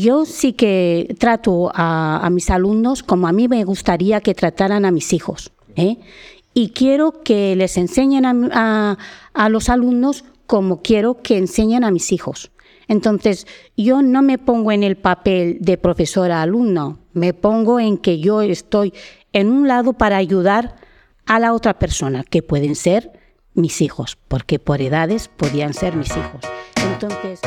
yo sí que trato a, mis alumnos como a mí me gustaría que trataran a mis hijos. ¿eh? Y quiero que les enseñen a, a los alumnos como quiero que enseñen a mis hijos. Entonces, yo no me pongo en el papel de profesora-alumno, me pongo en que yo estoy en un lado para ayudar a la otra persona, que pueden ser mis hijos, porque por edades podían ser mis hijos. Entonces...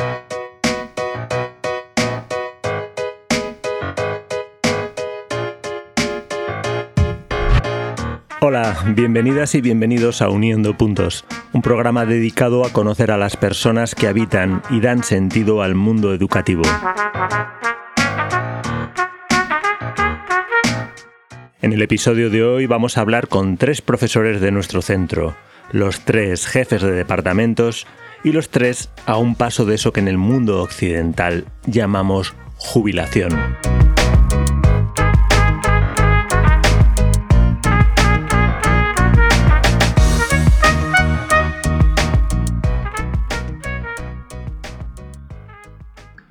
Hola, bienvenidas y bienvenidos a Uniendo Puntos, un programa dedicado a conocer a las personas que habitan y dan sentido al mundo educativo. En el episodio de hoy vamos a hablar con tres profesores de nuestro centro, los tres jefes de departamentos y los tres a un paso de eso que en el mundo occidental llamamos jubilación.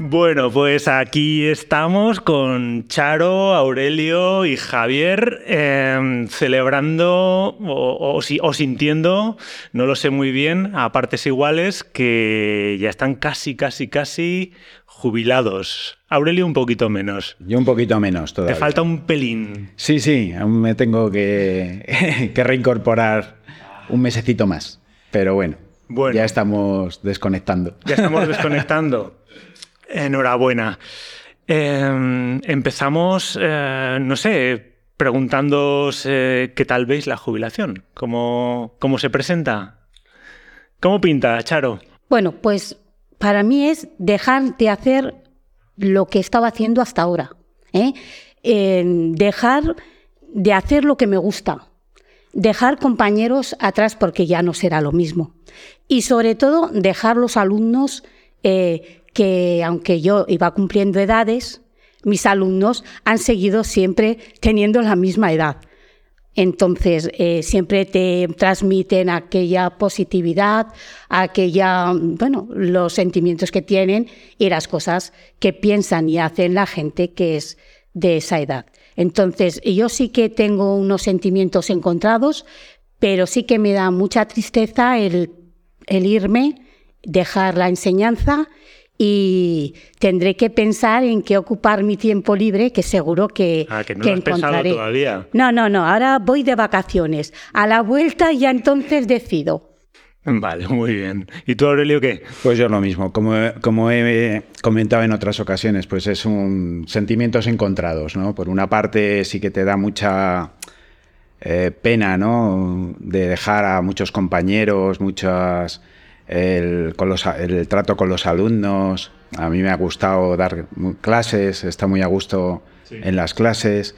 Bueno, pues aquí estamos con Charo, Aurelio y Javier em, celebrando o, o, sintiendo, no lo sé muy bien, a partes iguales, que ya están casi, casi, casi jubilados. Aurelio un poquito menos. Yo un poquito menos todavía. Te falta un pelín. Sí, sí, aún me tengo que, que reincorporar un mesecito más. Pero bueno, bueno, ya estamos desconectando. Ya estamos desconectando. Enhorabuena. Em, empezamos, eh, no sé, preguntándoos eh, qué tal veis la jubilación, cómo, cómo se presenta. ¿Cómo pinta, Charo? Bueno, pues para mí es dejar de hacer lo que estaba haciendo hasta ahora. ¿eh? dejar de hacer lo que me gusta. Dejar compañeros atrás porque ya no será lo mismo. Y sobre todo dejar los alumnos que aunque yo iba cumpliendo edades, mis alumnos han seguido siempre teniendo la misma edad. Entonces, eh, siempre te transmiten aquella positividad, aquella, bueno, los sentimientos que tienen y las cosas que piensan y hacen la gente que es de esa edad. Entonces, yo sí que tengo unos sentimientos encontrados, pero sí que me da mucha tristeza el, el irme, dejar la enseñanza y tendré que pensar en qué ocupar mi tiempo libre, que seguro que, ah, que no lo has pensado todavía. No, no, no, ahora voy de vacaciones. A la vuelta ya entonces decido. Vale, muy bien. ¿Y tú, Aurelio, qué? Pues yo lo mismo. Como, como he comentado en otras ocasiones, pues es un sentimientos encontrados, ¿no? Por una parte sí que te da mucha eh, pena, ¿no? De dejar a muchos compañeros, muchas el, con los, el trato con los alumnos. A mí me ha gustado dar clases, está muy a gusto en las clases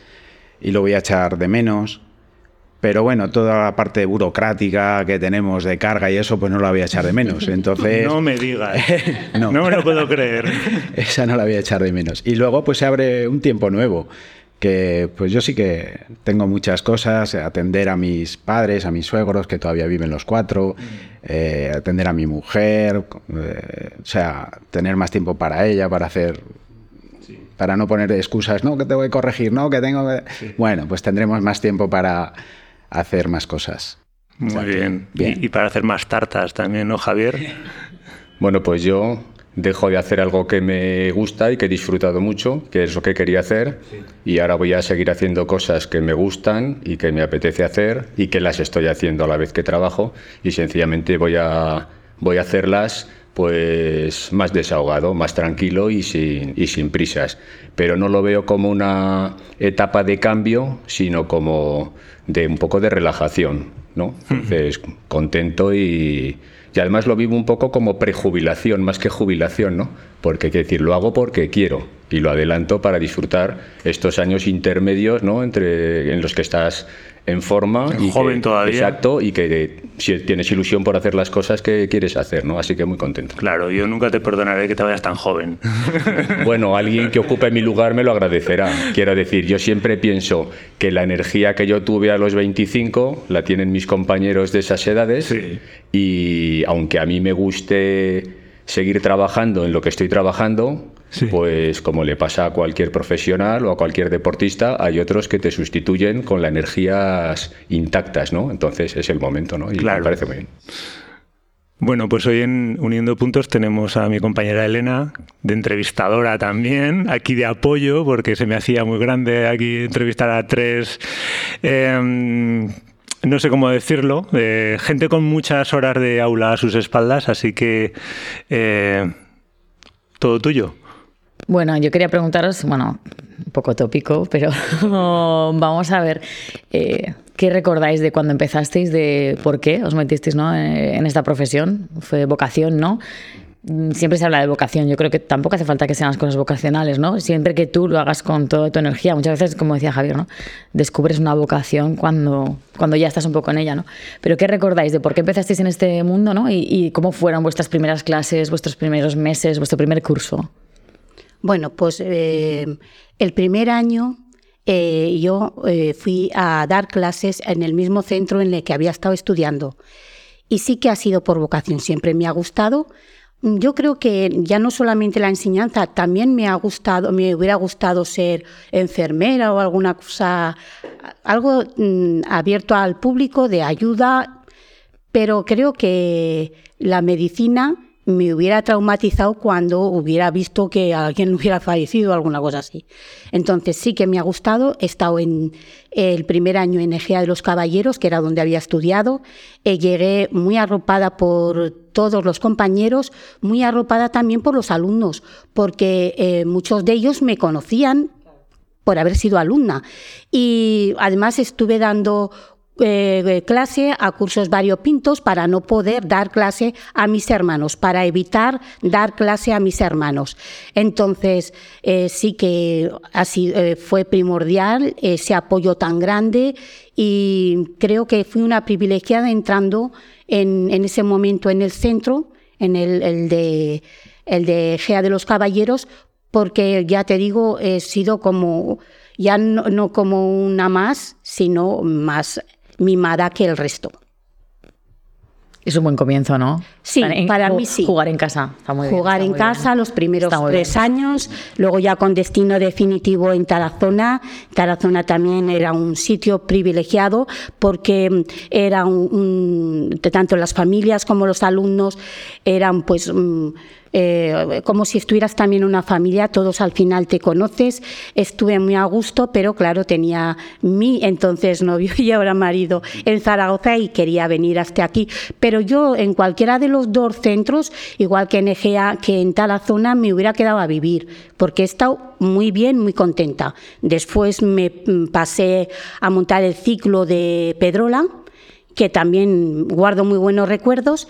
y lo voy a echar de menos. Pero bueno, toda la parte burocrática que tenemos de carga y eso, pues no la voy a echar de menos. Entonces. no me digas. no. no me lo puedo creer. Esa no la voy a echar de menos. Y luego, pues se abre un tiempo nuevo que pues yo sí que tengo muchas cosas, atender a mis padres, a mis suegros, que todavía viven los cuatro, mm. eh, atender a mi mujer, eh, o sea, tener más tiempo para ella, para hacer... Para no poner excusas, no, que te voy a corregir, no, que tengo que... Bueno, pues tendremos más tiempo para hacer más cosas. Muy bien. bien. Y, y para hacer más tartas también, ¿no, Javier? Bueno, pues yo dejo de hacer algo que me gusta y que he disfrutado mucho, que es lo que quería hacer, y ahora voy a seguir haciendo cosas que me gustan y que me apetece hacer y que las estoy haciendo a la vez que trabajo y sencillamente voy a, voy a hacerlas pues más desahogado, más tranquilo y sin, y sin prisas. Pero no lo veo como una etapa de cambio, sino como de un poco de relajación, ¿no? Entonces, contento y, y además lo vivo un poco como prejubilación, más que jubilación, ¿no? Porque, quiero decir, lo hago porque quiero y lo adelanto para disfrutar estos años intermedios, ¿no? Entre, en los que estás en forma. y joven todavía. Exacto, y que si tienes ilusión por hacer las cosas que quieres hacer, ¿no? Así que muy contento. Claro, yo nunca te perdonaré que te vayas tan joven. Bueno, alguien que ocupe mi lugar me lo agradecerá. Quiero decir, yo siempre pienso que la energía que yo tuve a los 25 la tienen mis compañeros de esas edades y aunque a mí me guste seguir trabajando en lo que estoy trabajando, Pues como le pasa a cualquier profesional o a cualquier deportista, hay otros que te sustituyen con las energías intactas, ¿no? Entonces es el momento, ¿no? Y me parece muy bien. Bueno, pues hoy en Uniendo Puntos tenemos a mi compañera Elena, de entrevistadora también, aquí de apoyo, porque se me hacía muy grande aquí entrevistar a tres, em, no sé cómo decirlo, gente con muchas horas de aula a sus espaldas, así que eh, todo tuyo. Bueno, yo quería preguntaros, bueno, un poco tópico, pero vamos a ver. Eh, ¿Qué recordáis de cuando empezasteis, de por qué os metisteis ¿no? Eh, en esta profesión? Fue vocación, ¿no? Mm, siempre se habla de vocación. Yo creo que tampoco hace falta que sean las cosas vocacionales, ¿no? Siempre que tú lo hagas con toda tu energía. Muchas veces, como decía Javier, ¿no? Descubres una vocación cuando, cuando ya estás un poco en ella, ¿no? Pero ¿qué recordáis de por qué empezasteis en este mundo, ¿no? Y, cómo fueron vuestras primeras clases, vuestros primeros meses, vuestro primer curso. Bueno, pues eh, el primer año eh, yo eh, fui a dar clases en el mismo centro en el que había estado estudiando. Y sí que ha sido por vocación, siempre me ha gustado. Yo creo que ya no solamente la enseñanza, también me ha gustado, me hubiera gustado ser enfermera o alguna cosa, algo mm, abierto al público de ayuda, pero creo que la medicina me hubiera traumatizado cuando hubiera visto que alguien hubiera fallecido o alguna cosa así. Entonces sí que me ha gustado. He estado en el primer año en Egea de los Caballeros, que era donde había estudiado. Eh, llegué muy arropada por todos los compañeros, muy arropada también por los alumnos, porque eh, muchos de ellos me conocían por haber sido alumna. Y además estuve dando eh, clase a cursos variopintos para no poder dar clase a mis hermanos, para evitar dar clase a mis hermanos. Entonces, eh, sí que así eh, fue primordial ese apoyo tan grande y creo que fui una privilegiada entrando en, ese momento en el centro, en el, de el de Gea de los Caballeros, porque ya te digo, he sido como, ya no como una más, sino más mimada que el resto. Es un buen comienzo, ¿no? Sí, para mí sí. Jugar en casa. Está muy jugar en casa los primeros tres años, luego ya con destino definitivo en Tarazona. Tarazona también era un sitio privilegiado porque era un, tanto las familias como los alumnos eran pues mm, eh, como si estuvieras también en una familia, todos al final te conoces. Estuve muy a gusto, pero claro, tenía mi entonces novio y ahora marido en Zaragoza y quería venir hasta aquí. Pero yo en cualquiera de los dos centros, igual que en Egea, que en tal zona, me hubiera quedado a vivir, porque he estado muy bien, muy contenta. Después me mm, pasé a montar el ciclo de Pedrola que también guardo muy buenos recuerdos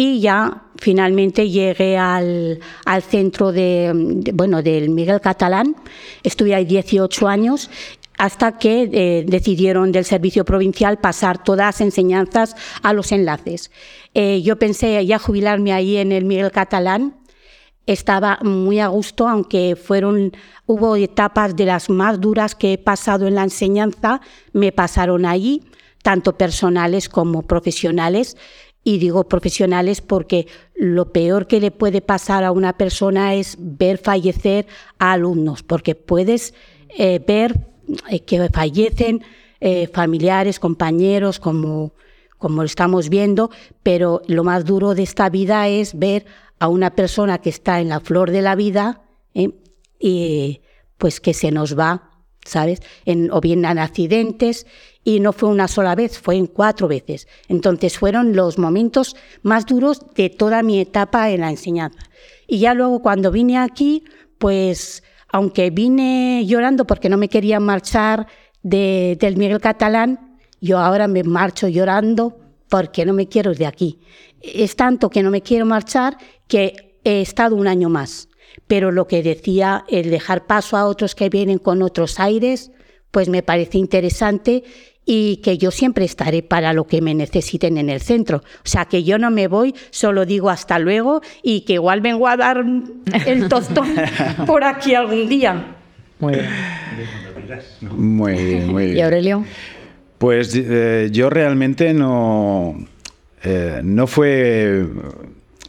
y ya finalmente llegué al, centro de, bueno, del Miguel Catalán. Estuve ahí 18 años hasta que eh, decidieron del servicio provincial pasar todas las enseñanzas a los enlaces. Eh, yo pensé ya jubilarme ahí en el Miguel Catalán. Estaba muy a gusto, aunque fueron, hubo etapas de las más duras que he pasado en la enseñanza, me pasaron allí, tanto personales como profesionales. Y digo profesionales porque lo peor que le puede pasar a una persona es ver fallecer a alumnos, porque puedes eh, ver eh, que fallecen eh, familiares, compañeros, como, como estamos viendo, pero lo más duro de esta vida es ver a una persona que está en la flor de la vida y pues que se nos va, ¿sabes? En, o bien en accidentes y no fue una sola vez, fue en cuatro veces. Entonces fueron los momentos más duros de toda mi etapa en la enseñanza. Y ya luego cuando vine aquí, pues aunque vine llorando porque no me quería marchar de, del Miguel Catalán, yo ahora me marcho llorando porque no me quiero de aquí. Es tanto que no me quiero marchar que he estado un año más. Pero lo que decía, el dejar paso a otros que vienen con otros aires, pues me parece interesante y que yo siempre estaré para lo que me necesiten en el centro. O sea, que yo no me voy, solo digo hasta luego y que igual vengo a dar el tostón por aquí algún día. Muy bien. Muy bien, muy bien. ¿Y Aurelio? Pues eh, yo realmente no, eh, no fue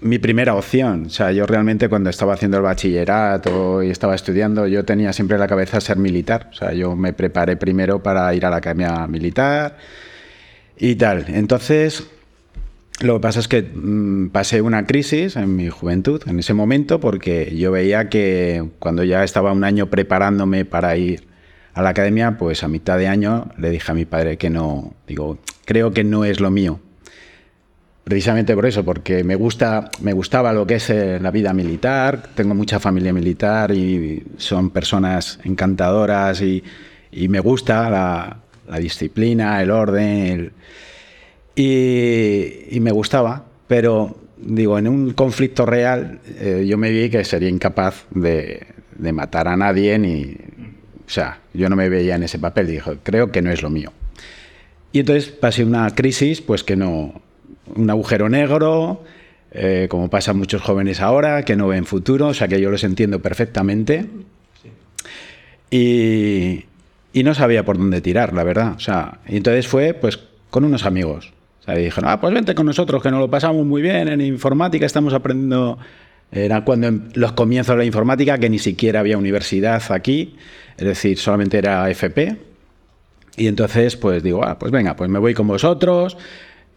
mi primera opción. O sea, yo realmente cuando estaba haciendo el bachillerato y estaba estudiando, yo tenía siempre en la cabeza ser militar. O sea, yo me preparé primero para ir a la academia militar y tal. Entonces, lo que pasa es que mm, pasé una crisis en mi juventud, en ese momento, porque yo veía que cuando ya estaba un año preparándome para ir a la academia, pues a mitad de año le dije a mi padre que no, digo, creo que no es lo mío. Precisamente por eso, porque me, gusta, me gustaba lo que es eh, la vida militar, tengo mucha familia militar y son personas encantadoras y, me gusta la, disciplina, el orden, y, me gustaba, pero digo, en un conflicto real eh, yo me vi que sería incapaz de, de matar a nadie ni, o sea, yo no me veía en ese papel. Y dije, creo que no es lo mío. Y entonces pasé una crisis, pues que no, un agujero negro, eh, como pasa a muchos jóvenes ahora, que no ven futuro, o sea que yo los entiendo perfectamente. Y, y no sabía por dónde tirar, la verdad. O sea, y entonces fue pues con unos amigos. O sea, y dijeron, ah, pues vente con nosotros, que nos lo pasamos muy bien en informática, estamos aprendiendo era cuando en los comienzos de la informática, que ni siquiera había universidad aquí, es decir, solamente era FP. Y entonces, pues digo, ah, pues venga, pues me voy con vosotros.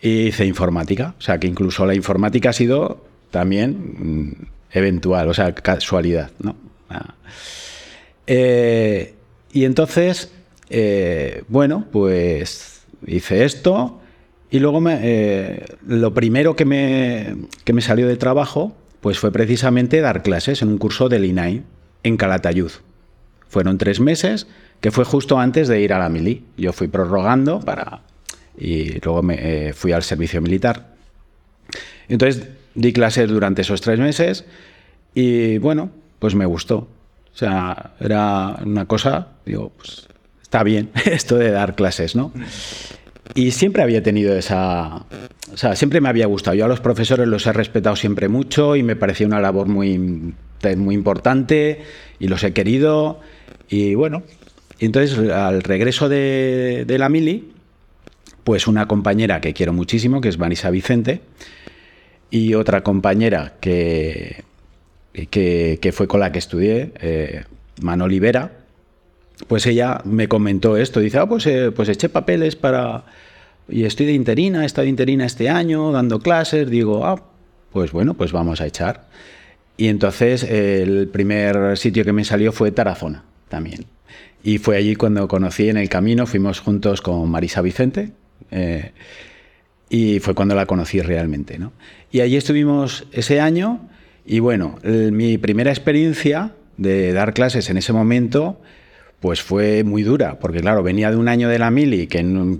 Y hice informática. O sea, que incluso la informática ha sido también mm, eventual, o sea, casualidad, ¿no? Ah. Eh, y entonces, eh, bueno, pues hice esto. Y luego me, eh, lo primero que me, que me salió de trabajo pues fue precisamente dar clases en un curso del INAI en Calatayud. Fueron tres meses, que fue justo antes de ir a la mili. Yo fui prorrogando para... y luego me eh, fui al servicio militar. Entonces di clases durante esos tres meses y bueno, pues me gustó. O sea, era una cosa, digo, pues está bien esto de dar clases, ¿no? Y siempre había tenido esa... O sea, siempre me había gustado. Yo a los profesores los he respetado siempre mucho y me parecía una labor muy, muy importante y los he querido. Y bueno, entonces al regreso de, la mili, pues una compañera que quiero muchísimo, que es Vanessa Vicente, y otra compañera que, que, fue con la que estudié, eh, Mano Olivera, pues ella me comentó esto, dice, ah, pues, eh, pues eché papeles para... Y estoy de interina, he estado de interina este año, dando clases, digo, ah, pues bueno, pues vamos a echar. Y entonces el primer sitio que me salió fue Tarazona, también. Y fue allí cuando conocí en el camino, fuimos juntos con Marisa Vicente, eh, y fue cuando la conocí realmente. ¿no? Y allí estuvimos ese año, y bueno, mi primera experiencia de dar clases en ese momento pues fue muy dura, porque claro, venía de un año de la mili, que en,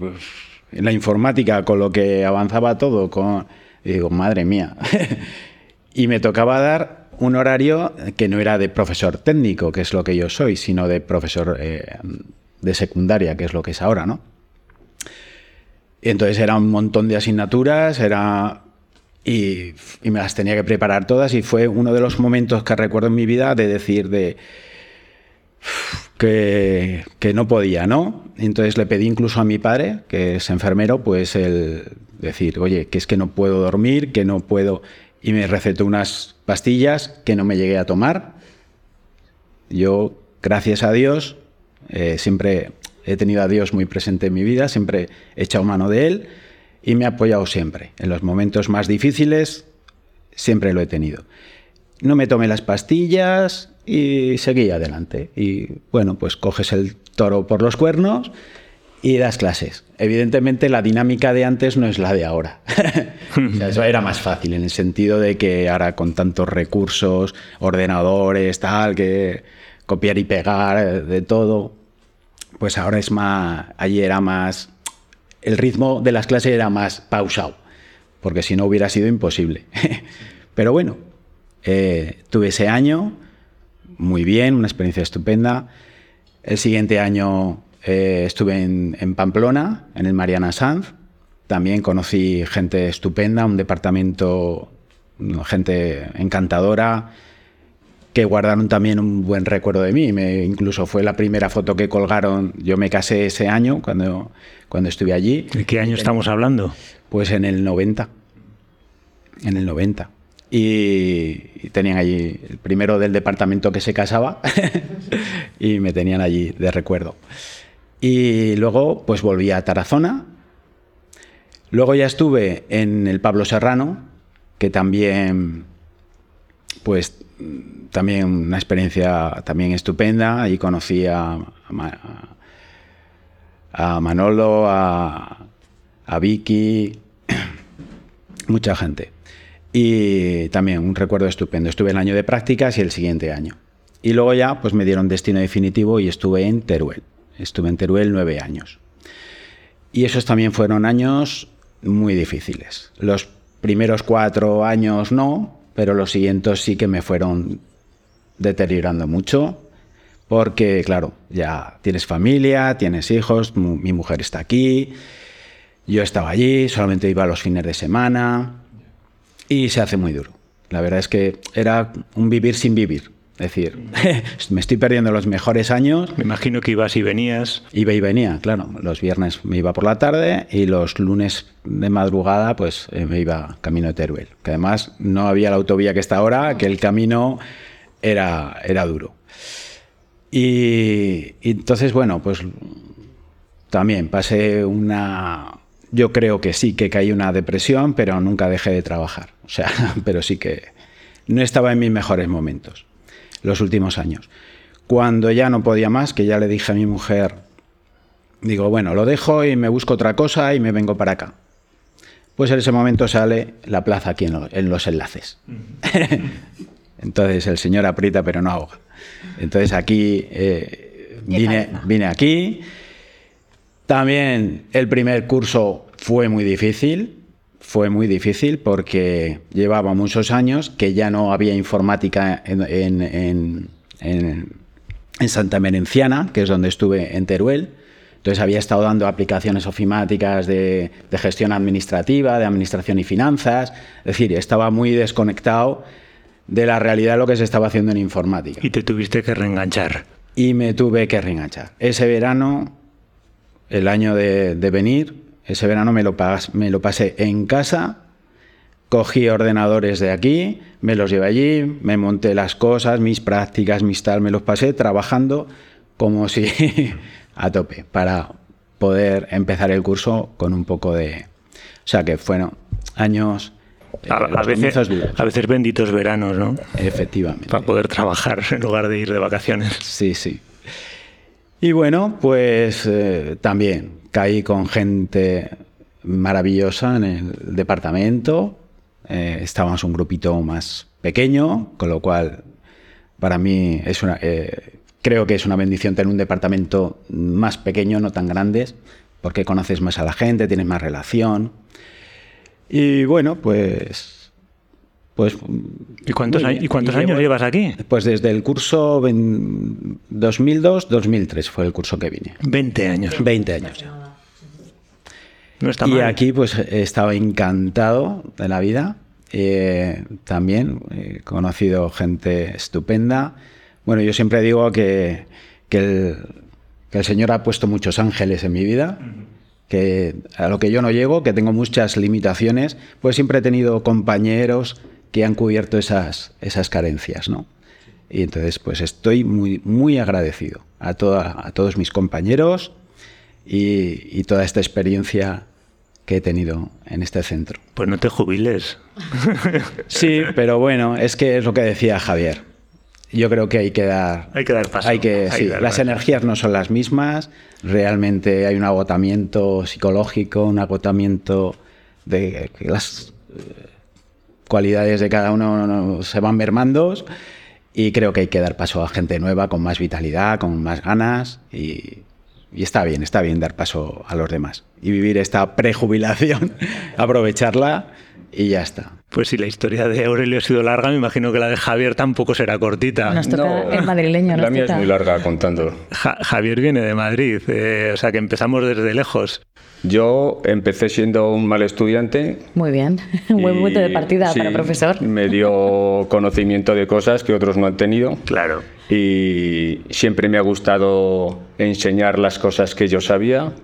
la informática, con lo que avanzaba todo, con, digo, madre mía, y me tocaba dar un horario que no era de profesor técnico, que es lo que yo soy, sino de profesor eh, de secundaria, que es lo que es ahora, ¿no? Entonces era un montón de asignaturas, era y, y, me las tenía que preparar todas y fue uno de los momentos que recuerdo en mi vida de decir de que, no podía, ¿no? Entonces le pedí incluso a mi padre, que es enfermero, pues el decir, oye, que es que no puedo dormir, que no puedo... Y me recetó unas pastillas que no me llegué a tomar. Yo, gracias a Dios, eh, siempre he tenido a Dios muy presente en mi vida, siempre he echado mano de Él y me ha apoyado siempre. En los momentos más difíciles, siempre lo he tenido. No me tomé las pastillas, y seguí adelante. Y bueno, pues coges el toro por los cuernos y das clases. Evidentemente la dinámica de antes no es la de ahora. eso era más fácil en el sentido de que ahora con tantos recursos, ordenadores, tal, que copiar y pegar de todo, pues ahora es más, allí era más, el ritmo de las clases era más pausado, porque si no hubiera sido imposible. Pero bueno, eh, tuve ese año, muy bien, una experiencia estupenda. El siguiente año eh, estuve en, Pamplona, en el Mariana Sanz. También conocí gente estupenda, un departamento, gente encantadora, que guardaron también un buen recuerdo de mí. Me, incluso fue la primera foto que colgaron. Yo me casé ese año cuando, cuando estuve allí. ¿De qué año estamos hablando? Pues en el 90. En el 90. y, y tenían allí el primero del departamento que se casaba y me tenían allí de recuerdo. Y luego pues volví a Tarazona. Luego ya estuve en el Pablo Serrano, que también pues también una experiencia también estupenda. Ahí conocí a Manolo, a, a Vicky, mucha gente. Y también un recuerdo estupendo. Estuve el año de prácticas y el siguiente año. Y luego ya pues me dieron destino definitivo y estuve en Teruel. Estuve en Teruel nueve años. Y esos también fueron años muy difíciles. Los primeros cuatro años no, pero los siguientes sí que me fueron deteriorando mucho. Porque, claro, ya tienes familia, tienes hijos, mi mujer está aquí, yo estaba allí, solamente iba los fines de semana y se hace muy duro. La verdad es que era un vivir sin vivir. Es decir, me estoy perdiendo los mejores años. Me imagino que ibas y venías. Iba y venía, claro. Los viernes me iba por la tarde y los lunes de madrugada pues eh, me iba camino de Teruel. Que además no había la autovía que está ahora, que el camino era, era duro. Y, y entonces, bueno, pues también pasé una, yo creo que sí, que caí una depresión, pero nunca dejé de trabajar. O sea, pero sí que no estaba en mis mejores momentos los últimos años. Cuando ya no podía más, que ya le dije a mi mujer, digo, bueno, lo dejo y me busco otra cosa y me vengo para acá. Pues en ese momento sale la plaza aquí en, lo, en los enlaces. Entonces el señor aprieta pero no ahoga. Entonces aquí eh, vine, vine aquí también el primer curso fue muy difícil, fue muy difícil porque llevaba muchos años que ya no había informática en, en, en, en, Santa Merenciana, que es donde estuve en Teruel. Entonces había estado dando aplicaciones ofimáticas de, de, gestión administrativa, de administración y finanzas. Es decir, estaba muy desconectado de la realidad de lo que se estaba haciendo en informática. Y te tuviste que reenganchar. Y me tuve que reenganchar. Ese verano el año de, de venir, ese verano me lo, pas, me lo, pasé en casa, cogí ordenadores de aquí, me los llevé allí, me monté las cosas, mis prácticas, mis tal, me los pasé trabajando como si a tope para poder empezar el curso con un poco de... O sea que fueron años... Eh, a, a, veces, a, veces, benditos veranos, ¿no? Efectivamente. Para poder trabajar en lugar de ir de vacaciones. Sí, sí. Y bueno, pues eh, también caí con gente maravillosa en el departamento. Eh, estábamos un grupito más pequeño, con lo cual para mí es una, eh, creo que es una bendición tener un departamento más pequeño, no tan grandes, porque conoces más a la gente, tienes más relación. Y bueno, pues pues, ¿Y cuántos, años, ¿y cuántos y años llevo, llevas aquí? Pues desde el curso 2002-2003 fue el curso que vine. 20 años. 20 años ya. No está y aquí pues he estado encantado de la vida. Eh, también he conocido gente estupenda. Bueno, yo siempre digo que, que, el, que el Señor ha puesto muchos ángeles en mi vida. Que a lo que yo no llego, que tengo muchas limitaciones, pues siempre he tenido compañeros que han cubierto esas, esas carencias, ¿no? Y entonces, pues estoy muy, muy agradecido a, toda, a todos mis compañeros y, y, toda esta experiencia que he tenido en este centro. Pues no te jubiles. sí, pero bueno, es que es lo que decía Javier. Yo creo que hay que dar. Hay que dar paso. Hay que, hay sí, dar las paso. energías no son las mismas. Realmente hay un agotamiento psicológico, un agotamiento de que las cualidades de cada uno se van mermando y creo que hay que dar paso a gente nueva con más vitalidad, con más ganas y, y está bien, está bien dar paso a los demás y vivir esta prejubilación, aprovecharla y ya está. Pues si la historia de Aurelio ha sido larga, me imagino que la de Javier tampoco será cortita. Nos toca no, el madrileño. La mía es muy larga contando. Ja Javier viene de Madrid, eh, o sea que empezamos desde lejos. Yo empecé siendo un mal estudiante. Muy bien, un buen punto de partida sí, para profesor. Me dio conocimiento de cosas que otros no han tenido. Claro. Y siempre me ha gustado enseñar las cosas que yo sabía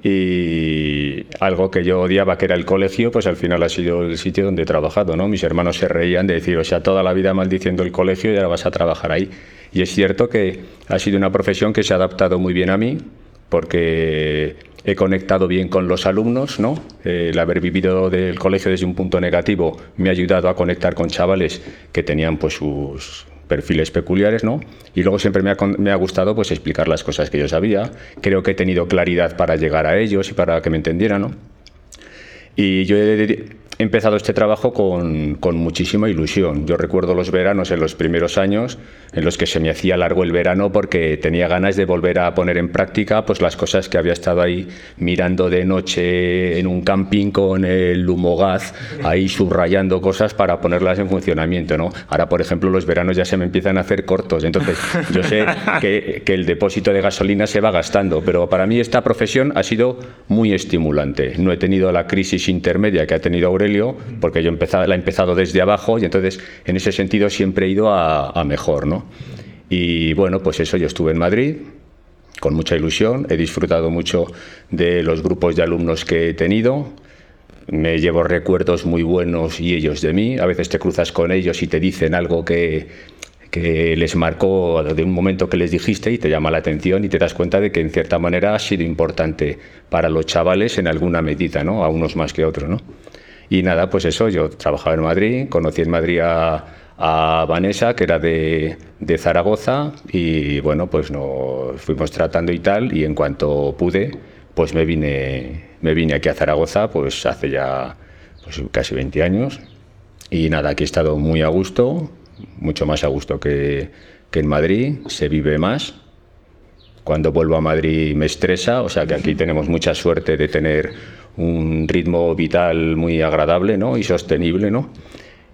y, algo que yo odiaba, que era el colegio, pues al final ha sido el sitio donde he trabajado, ¿no? Mis hermanos se reían de decir, o sea, toda la vida maldiciendo el colegio y ahora vas a trabajar ahí. Y es cierto que ha sido una profesión que se ha adaptado muy bien a mí, porque he conectado bien con los alumnos, ¿no? El haber vivido del colegio desde un punto negativo me ha ayudado a conectar con chavales que tenían pues sus perfiles peculiares, ¿no? Y luego siempre me ha, me ha, gustado pues explicar las cosas que yo sabía. Creo que he tenido claridad para llegar a ellos y para que me entendieran, ¿no? Y yo he, he empezado este trabajo con, con, muchísima ilusión. Yo recuerdo los veranos en los primeros años en los que se me hacía largo el verano porque tenía ganas de volver a poner en práctica pues, las cosas que había estado ahí mirando de noche en un camping con el humogaz, ahí subrayando cosas para ponerlas en funcionamiento. ¿no? Ahora, por ejemplo, los veranos ya se me empiezan a hacer cortos, entonces yo sé que, que el depósito de gasolina se va gastando, pero para mí esta profesión ha sido muy estimulante. No he tenido la crisis intermedia que ha tenido Aurelio porque yo la he empezado desde abajo y entonces en ese sentido siempre he ido a, mejor, ¿no? Y bueno, pues eso, yo estuve en Madrid con mucha ilusión, he disfrutado mucho de los grupos de alumnos que he tenido, me llevo recuerdos muy buenos y ellos de mí, a veces te cruzas con ellos y te dicen algo que, que les marcó de un momento que les dijiste y te llama la atención y te das cuenta de que en cierta manera ha sido importante para los chavales en alguna medida, ¿no? A unos más que otros, ¿no? Y nada, pues eso, yo trabajaba en Madrid, conocí en Madrid a, Vanessa, que era de, de, Zaragoza, y bueno, pues nos fuimos tratando y tal, y en cuanto pude, pues me vine, me vine aquí a Zaragoza, pues hace ya pues casi 20 años, y nada, aquí he estado muy a gusto, mucho más a gusto que, que en Madrid, se vive más, cuando vuelvo a Madrid me estresa, o sea que aquí tenemos mucha suerte de tener un ritmo vital muy agradable ¿no? y sostenible. ¿no?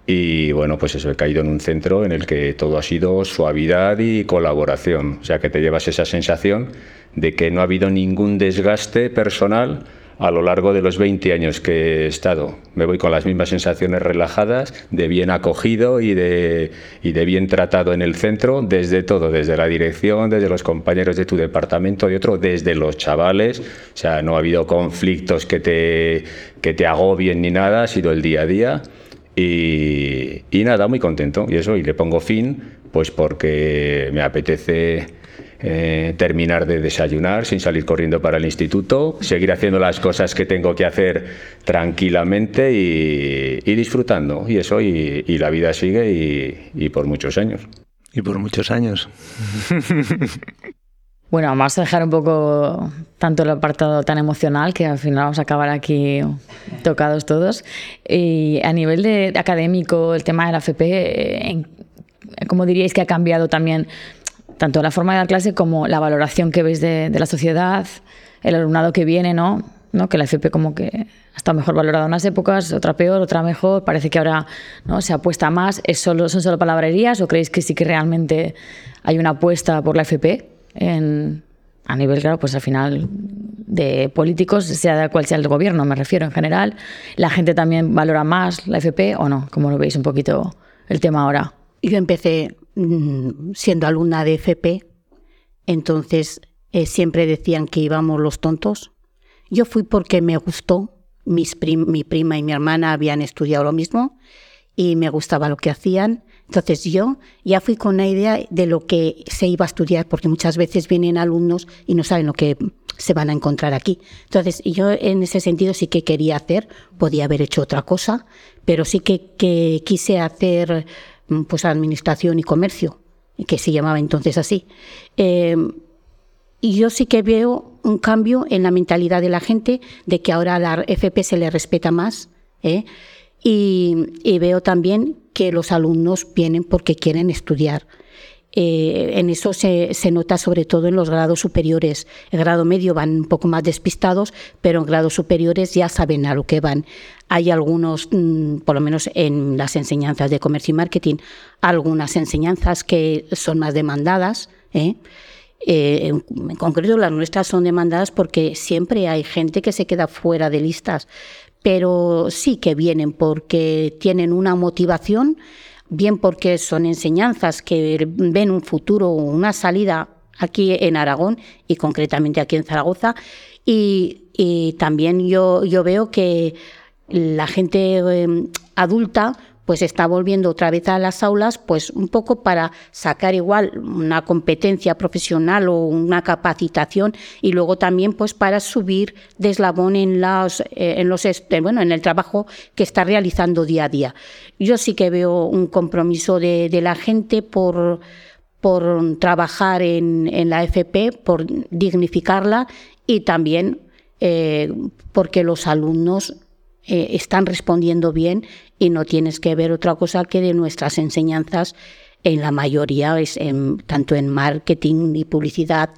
Y bueno, pues eso, he caído en un centro en el que todo ha sido suavidad y colaboración. O sea que te llevas esa sensación de que no ha habido ningún desgaste personal a lo largo de los 20 años que he estado. Me voy con las mismas sensaciones relajadas, de bien acogido y de, y bien tratado en el centro, desde todo, desde la dirección, desde los compañeros de tu departamento, de otro, desde los chavales. O sea, no ha habido conflictos que te, que te agobien ni nada, ha sido el día a día. Y, y nada, muy contento. Y eso, y le pongo fin, pues porque me apetece eh, terminar de desayunar sin salir corriendo para el instituto, seguir haciendo las cosas que tengo que hacer tranquilamente y, disfrutando. Y eso, y, la vida sigue y, por muchos años. Y por muchos años. Bueno, vamos a dejar un poco tanto el apartado tan emocional, que al final vamos a acabar aquí tocados todos. Y a nivel de académico, el tema de la FP, ¿cómo diríais que ha cambiado también tanto la forma de dar clase como la valoración que veis de, la sociedad, el alumnado que viene, ¿no? ¿no? Que la FP como que ha estado mejor valorada unas épocas, otra peor, otra mejor. Parece que ahora ¿no? se apuesta más. ¿Es solo, ¿Son solo palabrerías o creéis que sí que realmente hay una apuesta por la FP en, a nivel, claro, pues al final de políticos, sea cual sea el gobierno, me refiero en general? ¿La gente también valora más la FP o no? ¿Cómo lo veis un poquito el tema ahora? Yo empecé siendo alumna de FP, entonces eh, siempre decían que íbamos los tontos. Yo fui porque me gustó, Mis mi prima y mi hermana habían estudiado lo mismo y me gustaba lo que hacían. Entonces yo ya fui con la idea de lo que se iba a estudiar, porque muchas veces vienen alumnos y no saben lo que se van a encontrar aquí. Entonces yo en ese sentido sí que quería hacer, podía haber hecho otra cosa, pero sí que, que quise hacer Mm, pues Administración y Comercio, que se llamaba entonces así. Eh, y yo sí que veo un cambio en la mentalidad de la gente, de que ahora a la FP se le respeta más. ¿eh? y, veo también que los alumnos vienen porque quieren estudiar. Eh, en eso se, nota sobre todo en los grados superiores. El grado medio van un poco más despistados, pero en grados superiores ya saben a lo que van. Hay algunos, mm, por lo menos en las enseñanzas de comercio y marketing, algunas enseñanzas que son más demandadas. ¿eh? Eh, en concreto, las nuestras son demandadas porque siempre hay gente que se queda fuera de listas, pero sí que vienen porque tienen una motivación bien porque son enseñanzas que ven un futuro una salida aquí en Aragón y concretamente aquí en Zaragoza. Y, también yo, yo veo que la gente eh, adulta pues está volviendo otra vez a las aulas, pues un poco para sacar igual una competencia profesional o una capacitación y luego también pues para subir de eslabón en los, eh, en los bueno en el trabajo que está realizando día a día. Yo sí que veo un compromiso de, la gente por por trabajar en, en, la FP, por dignificarla y también eh, porque los alumnos eh, están respondiendo bien y no tienes que ver otra cosa que de nuestras enseñanzas en la mayoría es en, tanto en marketing y publicidad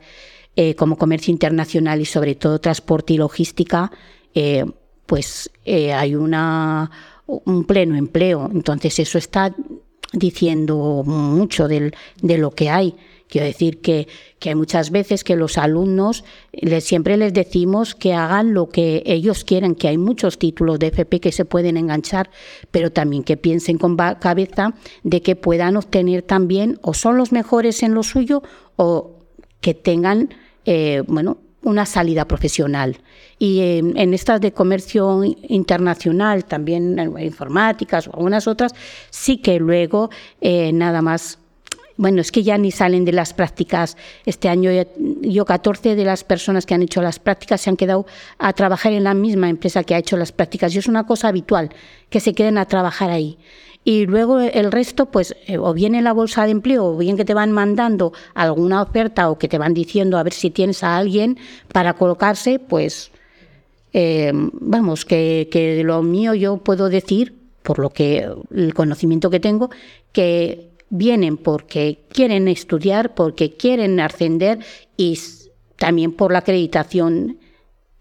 eh, como comercio internacional y sobre todo transporte y logística eh, pues hay una un pleno empleo. Entonces eso está diciendo mucho del, de lo que hay Quiero decir que, que muchas veces que los alumnos les, siempre les decimos que hagan lo que ellos quieren, que hay muchos títulos de FP que se pueden enganchar, pero también que piensen con cabeza de que puedan obtener también o son los mejores en lo suyo o que tengan, eh, bueno, una salida profesional. Y en estas de comercio internacional, también en informáticas o algunas otras, sí que luego eh, nada más bueno, es que ya ni salen de las prácticas. Este año yo 14 de las personas que han hecho las prácticas se han quedado a trabajar en la misma empresa que ha hecho las prácticas. Y es una cosa habitual, que se queden a trabajar ahí. Y luego el resto, pues, eh, o viene la bolsa de empleo, o bien que te van mandando alguna oferta o que te van diciendo a ver si tienes a alguien para colocarse, pues, eh, vamos, que, que lo mío yo puedo decir, por lo que el conocimiento que tengo, que vienen porque quieren estudiar, porque quieren ascender y también por la acreditación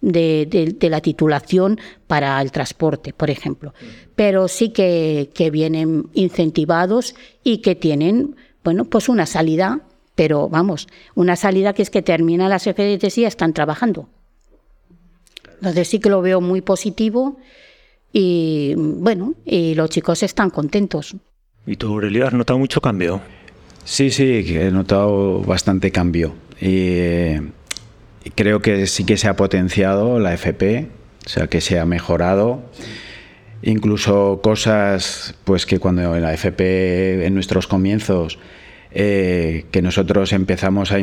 de, la titulación para el transporte, por ejemplo. Pero sí que, vienen incentivados y que tienen, bueno, pues una salida, pero vamos, una salida que es que termina las FDTs y ya están trabajando. Entonces sí que lo veo muy positivo y bueno, y los chicos están contentos. ¿Y tú, Aurelio, has notado mucho cambio? Sí, sí, he notado bastante cambio. Y creo que sí que se ha potenciado la FP, o sea, que se ha mejorado. Incluso cosas pues que cuando en la FP, en nuestros comienzos, eh, que nosotros empezamos a...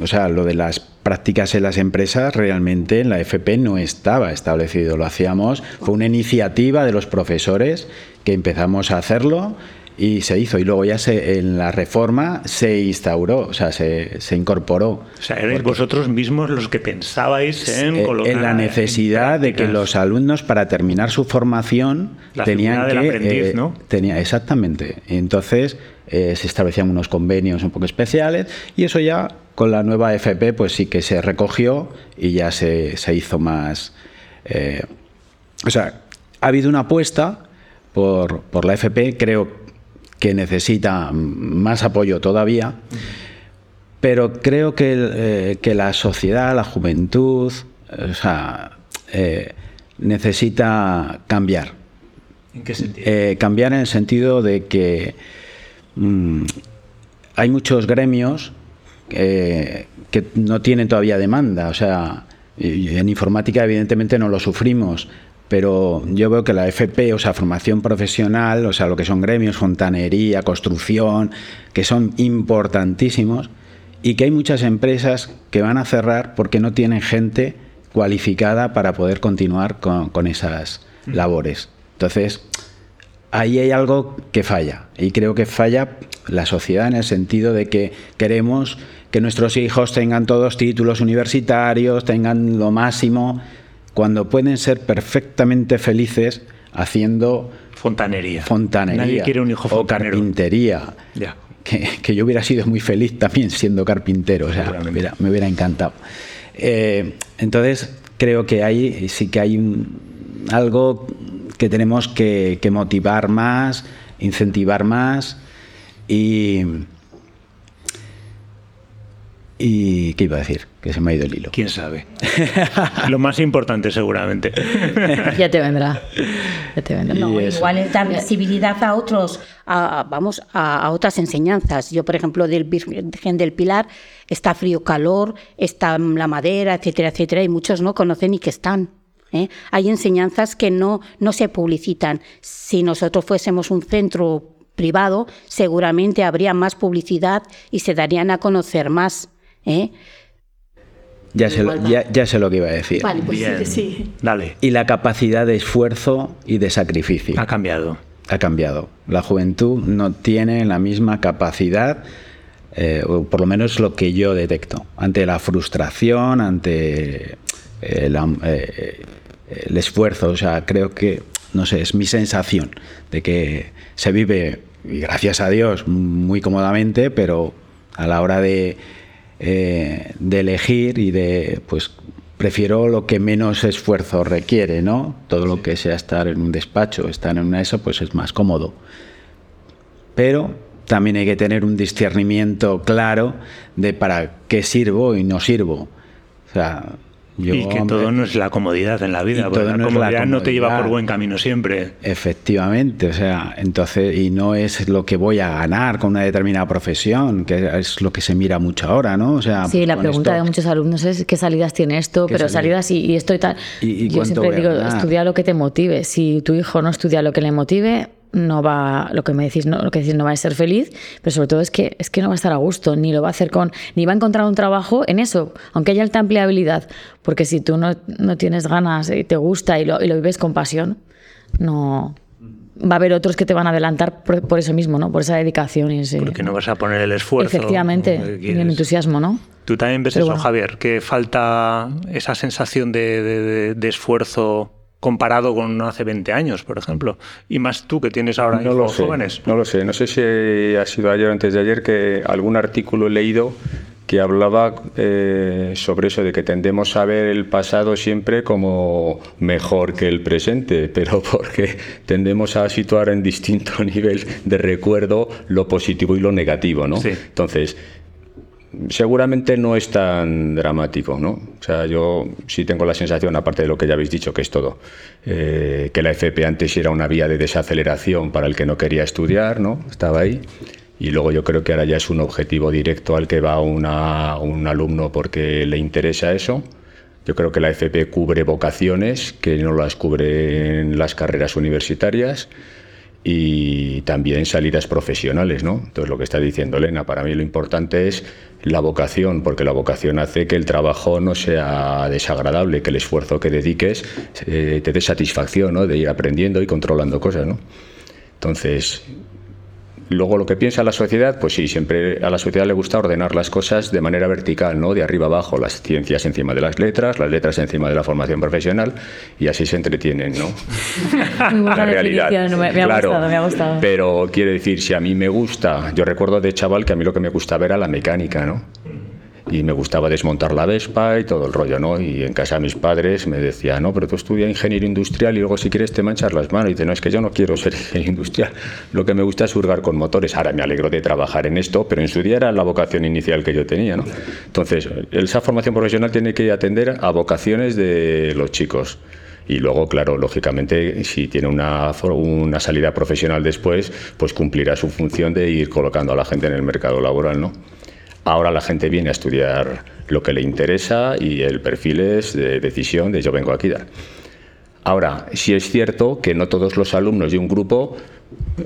O sea, lo de las prácticas en las empresas realmente en la FP no estaba establecido. Lo hacíamos, fue una iniciativa de los profesores que empezamos a hacerlo y se hizo y luego ya se, en la reforma se instauró, o sea, se, se incorporó. O sea, erais vosotros mismos los que pensabais en eh, colocar en la necesidad de que los alumnos para terminar su formación tenían que aprendiz, eh, ¿no? tenía exactamente. Entonces eh, se establecían unos convenios un poco especiales y eso ya con la nueva FP pues sí que se recogió y ya se, se hizo más o sea, ha habido una apuesta por, por la FP, creo que necesita más apoyo todavía, pero creo que, eh, que la sociedad, la juventud, o sea, eh, necesita cambiar. ¿En qué sentido? Eh, cambiar en el sentido de que mm, hay muchos gremios que no tienen todavía demanda, o sea, en informática evidentemente no lo sufrimos, pero yo veo que la FP, o sea, formación profesional, o sea, lo que son gremios, fontanería, construcción, que son importantísimos y que hay muchas empresas que van a cerrar porque no tienen gente cualificada para poder continuar con, esas mm. labores. Entonces, ahí hay algo que falla y creo que falla la sociedad en el sentido de que queremos que nuestros hijos tengan todos títulos universitarios, tengan lo máximo cuando pueden ser perfectamente felices haciendo fontanería. Fontanería. Nadie quiere un hijo O carpintería. Ya. Que, yo hubiera sido muy feliz también siendo carpintero, o sea, me hubiera, encantado. Eh, entonces, creo que ahí sí que hay algo que tenemos que, que motivar más, incentivar más y ¿Y qué iba a decir? Que se me ha ido el hilo. ¿Quién sabe? Lo más importante seguramente. ya te vendrá. Ya te vendrá. No, igual es dar visibilidad a otros, a, vamos, a, a, otras enseñanzas. Yo, por ejemplo, del Virgen del Pilar está frío, calor, está la madera, etcétera, etcétera, y muchos no conocen ni que están. ¿eh? Hay enseñanzas que no, no se publicitan. Si nosotros fuésemos un centro privado, seguramente habría más publicidad y se darían a conocer más. ¿eh? Ya sé, lo, ya, ya sé, lo, que iba a decir. Vale, pues sí, sí. Dale. Y la capacidad de esfuerzo y de sacrificio. Ha cambiado. Ha cambiado. La juventud no tiene la misma capacidad, eh, o por lo menos lo que yo detecto, ante la frustración, ante eh, la, eh, el esfuerzo. O sea, creo que, no sé, es mi sensación de que se vive, y gracias a Dios, muy cómodamente, pero a la hora de eh, de elegir y de, pues, prefiero lo que menos esfuerzo requiere, ¿no? Todo lo que sea estar en un despacho, estar en una ESO, pues es más cómodo. Pero también hay que tener un discernimiento claro de para qué sirvo y no sirvo. O sea, yo, y que todo no es la comodidad en la vida, porque la, no comodidad la no te lleva por buen camino siempre. Efectivamente, o sea, entonces, y no es lo que voy a ganar con una determinada profesión, que es lo que se mira mucho ahora, ¿no? O sea, sí, la pregunta esto, de muchos alumnos es qué salidas tiene esto, pero salida? salidas y, y, esto y tal. Y, y yo siempre digo, estudia lo que te motive. Si tu hijo no estudia lo que le motive, no va lo que me decís no lo que decís no va a ser feliz pero sobre todo es que es que no va a estar a gusto ni lo va a hacer con ni va a encontrar un trabajo en eso aunque haya alta empleabilidad porque si tú no, no tienes ganas y te gusta y lo, y lo, vives con pasión no va a haber otros que te van a adelantar por, por eso mismo no por esa dedicación y ese porque no vas a poner el esfuerzo efectivamente y el entusiasmo no tú también ves Pero eso bueno. Javier que falta esa sensación de, de, de esfuerzo comparado con hace 20 años, por ejemplo. Y más tú que tienes ahora no hijos sé, jóvenes. No lo sé, no sé si ha sido ayer o antes de ayer que algún artículo he leído que hablaba eh, sobre eso de que tendemos a ver el pasado siempre como mejor que el presente, pero porque tendemos a situar en distinto nivel de recuerdo lo positivo y lo negativo, ¿no? Sí. Entonces, seguramente no es tan dramático, ¿no? O sea, yo sí tengo la sensación, aparte de lo que ya habéis dicho, que es todo, eh, que la FP antes era una vía de desaceleración para el que no quería estudiar, ¿no? Estaba ahí. Y luego yo creo que ahora ya es un objetivo directo al que va un alumno porque le interesa eso. Yo creo que la FP cubre vocaciones que no las cubren las carreras universitarias y también salidas profesionales, ¿no? Entonces lo que está diciendo Elena, para mí lo importante es la vocación, porque la vocación hace que el trabajo no sea desagradable, que el esfuerzo que dediques eh, te dé satisfacción, ¿no? De ir aprendiendo y controlando cosas, ¿no? Entonces, Luego lo que piensa la sociedad, pues sí, siempre a la sociedad le gusta ordenar las cosas de manera vertical, ¿no? De arriba abajo, las ciencias encima de las letras, las letras encima de la formación profesional y así se entretienen, ¿no? Muy buena la realidad. me, me ha Claro, gustado, me ha gustado. Pero quiero decir, si a mí me gusta, yo recuerdo de chaval que a mí lo que me gustaba era la mecánica, ¿no? Y me gustaba desmontar la Vespa y todo el rollo, ¿no? Y en casa mis padres me decían, no, pero tú estudia ingeniería industrial y luego si quieres te manchas las manos. Y dice, no, es que yo no quiero ser ingeniero industrial. Lo que me gusta es hurgar con motores. Ahora me alegro de trabajar en esto, pero en su día era la vocación inicial que yo tenía, ¿no? Entonces, esa formación profesional tiene que atender a vocaciones de los chicos. Y luego, claro, lógicamente, si tiene una, una salida profesional después, pues cumplirá su función de ir colocando a la gente en el mercado laboral, ¿no? Ahora la gente viene a estudiar lo que le interesa y el perfil es de decisión de yo vengo aquí. Ahora, sí es cierto que no todos los alumnos de un grupo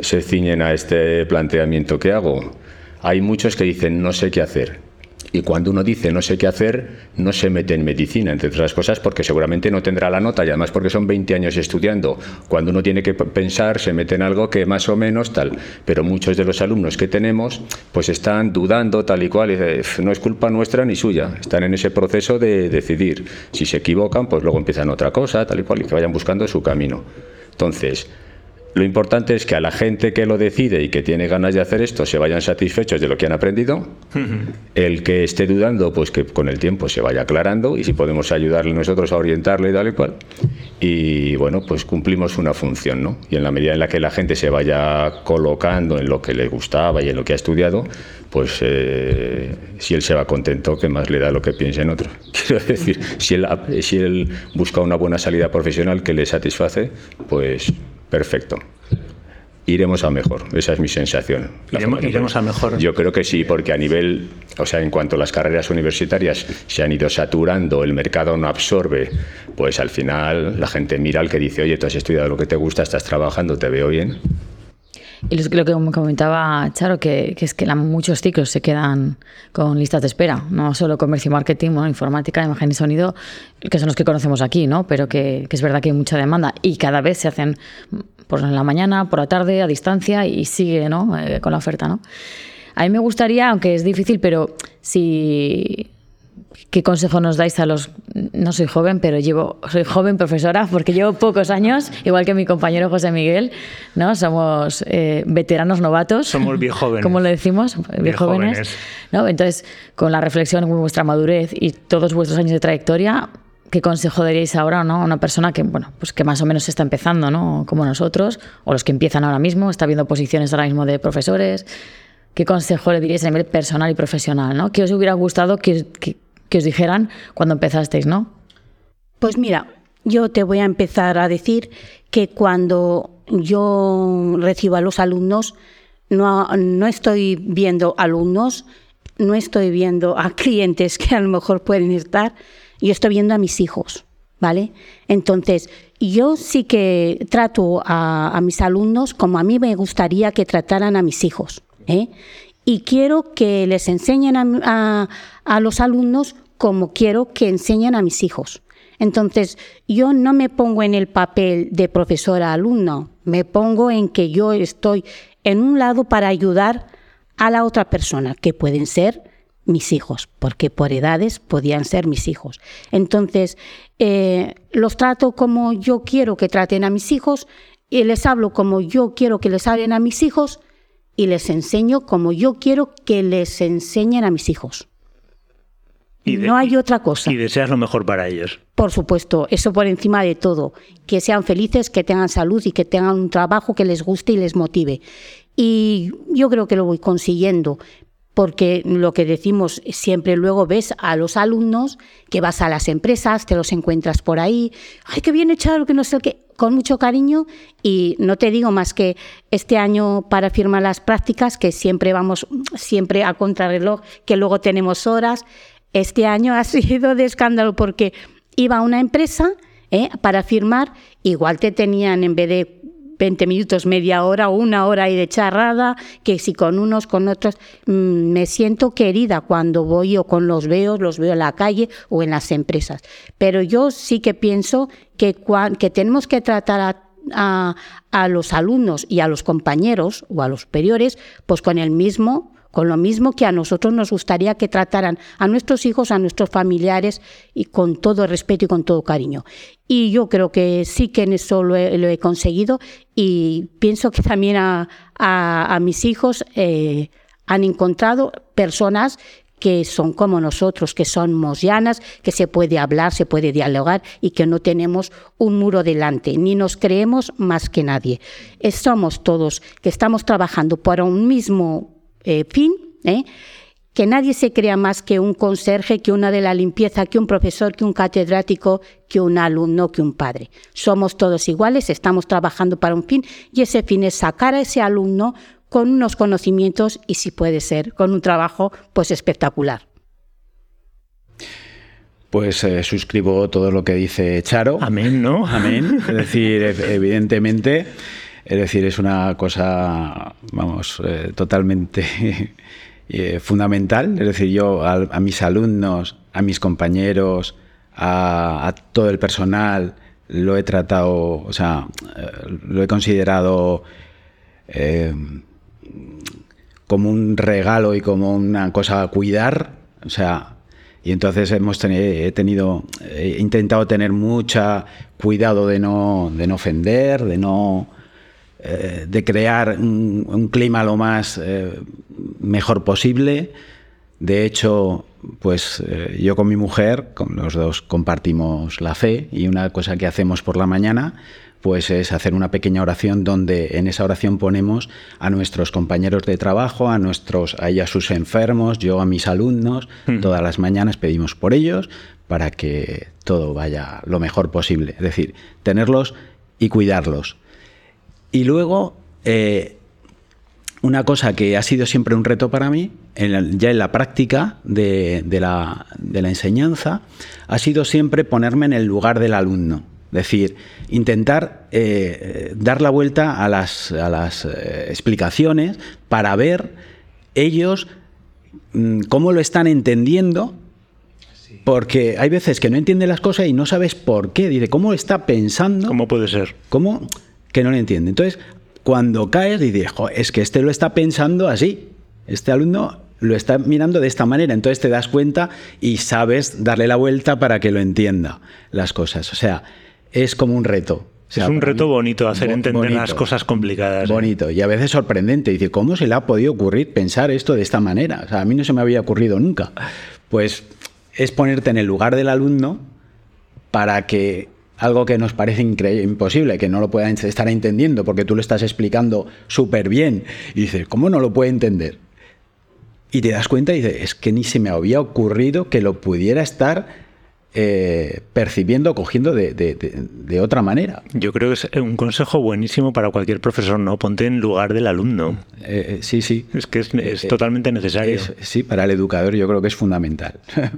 se ciñen a este planteamiento que hago. Hay muchos que dicen no sé qué hacer. Y cuando uno dice no sé qué hacer, no se mete en medicina, entre otras cosas, porque seguramente no tendrá la nota y además porque son 20 años estudiando. Cuando uno tiene que pensar, se mete en algo que más o menos tal. Pero muchos de los alumnos que tenemos, pues están dudando tal y cual. Y no es culpa nuestra ni suya. Están en ese proceso de decidir. Si se equivocan, pues luego empiezan otra cosa, tal y cual, y que vayan buscando su camino. Entonces, Lo importante es que a la gente que lo decide y que tiene ganas de hacer esto se vayan satisfechos de lo que han aprendido. El que esté dudando, pues que con el tiempo se vaya aclarando y si podemos ayudarle nosotros a orientarle y tal y cual. Y bueno, pues cumplimos una función, ¿no? Y en la medida en la que la gente se vaya colocando en lo que le gustaba y en lo que ha estudiado, pues eh, si él se va contento, ¿qué más le da lo que piense en otro? Quiero decir, si él, si él busca una buena salida profesional que le satisface, pues perfecto. Iremos a mejor, esa es mi sensación. Iremos, a mejor. Yo creo que sí, porque a nivel, o sea, en cuanto a las carreras universitarias se han ido saturando, el mercado no absorbe, pues al final la gente mira al que dice, oye, tú has estudiado lo que te gusta, estás trabajando, te veo bien, y lo que comentaba Charo, que, es que muchos ciclos se quedan con listas de espera, no solo comercio y marketing, informática, imagen y sonido, que son los que conocemos aquí, ¿no? pero que, es verdad que hay mucha demanda y cada vez se hacen por la mañana, por la tarde, a distancia y sigue ¿no? Eh, con la oferta. ¿no? A mí me gustaría, aunque es difícil, pero si ¿Qué consejo nos dais a los.? No soy joven, pero llevo, soy joven profesora porque llevo pocos años, igual que mi compañero José Miguel, ¿no? Somos eh, veteranos novatos. Somos jóvenes. Como le decimos, viejóvenes. ¿no? Entonces, con la reflexión, con vuestra madurez y todos vuestros años de trayectoria, ¿qué consejo daríais ahora ¿no? a una persona que, bueno, pues que más o menos está empezando, ¿no? Como nosotros, o los que empiezan ahora mismo, está viendo posiciones ahora mismo de profesores? ¿Qué consejo le diríais a nivel personal y profesional? ¿no? ¿Qué os hubiera gustado que, os dijeran cuando empezasteis, ¿no? Pues mira, yo te voy a empezar a decir que cuando yo recibo a los alumnos, no, estoy viendo alumnos, no estoy viendo a clientes que a lo mejor pueden estar, yo estoy viendo a mis hijos, ¿vale? Entonces, yo sí que trato a, mis alumnos como a mí me gustaría que trataran a mis hijos. ¿Eh? Y quiero que les enseñen a, los alumnos como quiero que enseñen a mis hijos. Entonces, yo no me pongo en el papel de profesora alumno, me pongo en que yo estoy en un lado para ayudar a la otra persona, que pueden ser mis hijos, porque por edades podían ser mis hijos. Entonces, eh, los trato como yo quiero que traten a mis hijos y les hablo como yo quiero que les hablen a mis hijos y les enseño como yo quiero que les enseñen a mis hijos no hay otra cosa. Y deseas lo mejor para ellos. Por supuesto, eso por encima de todo. Que sean felices, que tengan salud y que tengan un trabajo que les guste y les motive. Y yo creo que lo voy consiguiendo, porque lo que decimos siempre luego ves a los alumnos que vas a las empresas, te los encuentras por ahí, ay, qué bien echado, que no sé qué, con mucho cariño y no te digo más que este año para firmar las prácticas, que siempre vamos, siempre a contrarreloj, que luego tenemos horas, este año ha sido de escándalo porque iba a una empresa ¿eh? para firmar, igual te tenían en vez de 20 minutos, media hora una hora y de charrada, que si con unos, con otros, mm, me siento querida cuando voy o con los veo, los veo en la calle o en las empresas. Pero yo sí que pienso que, que tenemos que tratar a, a los alumnos y a los compañeros o a los superiores, pues con el mismo con lo mismo que a nosotros nos gustaría que trataran a nuestros hijos, a nuestros familiares y con todo respeto y con todo cariño. Y yo creo que sí que en eso lo he, conseguido y pienso que también a, mis hijos eh, han encontrado personas que son como nosotros, que somos llanas, que se puede hablar, se puede dialogar y que no tenemos un muro delante, ni nos creemos más que nadie. Somos todos que estamos trabajando para un mismo eh, fin, ¿eh? que nadie se crea más que un conserje, que una de la limpieza, que un profesor, que un catedrático, que un alumno, que un padre. Somos todos iguales, estamos trabajando para un fin y ese fin es sacar a ese alumno con unos conocimientos y si puede ser con un trabajo pues espectacular. Pues eh, suscribo todo lo que dice Charo. Amén, ¿no? Amén. Es decir, evidentemente es decir, es una cosa, vamos, eh, totalmente eh, fundamental. Es decir, yo a, mis alumnos, a mis compañeros, a, todo el personal, lo he tratado, o sea, eh, lo he considerado como un regalo y como una cosa a cuidar. O sea, y entonces hemos he tenido, he intentado tener mucha cuidado de no, de no ofender, de no eh, de crear un, clima lo más eh, mejor posible. De hecho, pues eh, yo con mi mujer, con los dos compartimos la fe y una cosa que hacemos por la mañana pues es hacer una pequeña oración donde en esa oración ponemos a nuestros compañeros de trabajo, a nuestros, a, sus enfermos, yo a mis alumnos, hmm. todas las mañanas pedimos por ellos para que todo vaya lo mejor posible. Es decir, tenerlos y cuidarlos. Y luego, eh, una cosa que ha sido siempre un reto para mí, ya en la práctica de, la, enseñanza, ha sido siempre ponerme en el lugar del alumno. Es decir, intentar eh, dar la vuelta a las, eh, explicaciones para ver ellos mm, cómo lo están entendiendo porque hay veces que no entiende las cosas y no sabes por qué. Dice, ¿cómo está pensando? ¿Cómo puede ser? ¿Cómo? Que no lo entiende. Entonces, cuando caes, dices, es que este lo está pensando así. Este alumno lo está mirando de esta manera. Entonces te das cuenta y sabes darle la vuelta para que lo entienda las cosas. O sea, es como un reto. es un reto bonito hacer entender las cosas complicadas. ¿eh? Bonito y a veces sorprendente. Dice, ¿cómo se le ha podido ocurrir pensar esto de esta manera? O sea, a mí no se me había ocurrido nunca. Pues es ponerte en el lugar del alumno para que algo que nos parece imposible, que no lo pueda estar entendiendo porque tú lo estás explicando súper bien, y dices, ¿cómo no lo puede entender? Y te das cuenta y dices, es que ni se me había ocurrido que lo pudiera estar eh, percibiendo, cogiendo de, otra manera. Yo creo que es un consejo buenísimo para cualquier profesor, ¿no? Ponte en lugar del alumno. Eh, eh, sí, sí. Es que es, totalmente necesario. sí, para el educador yo creo que es fundamental.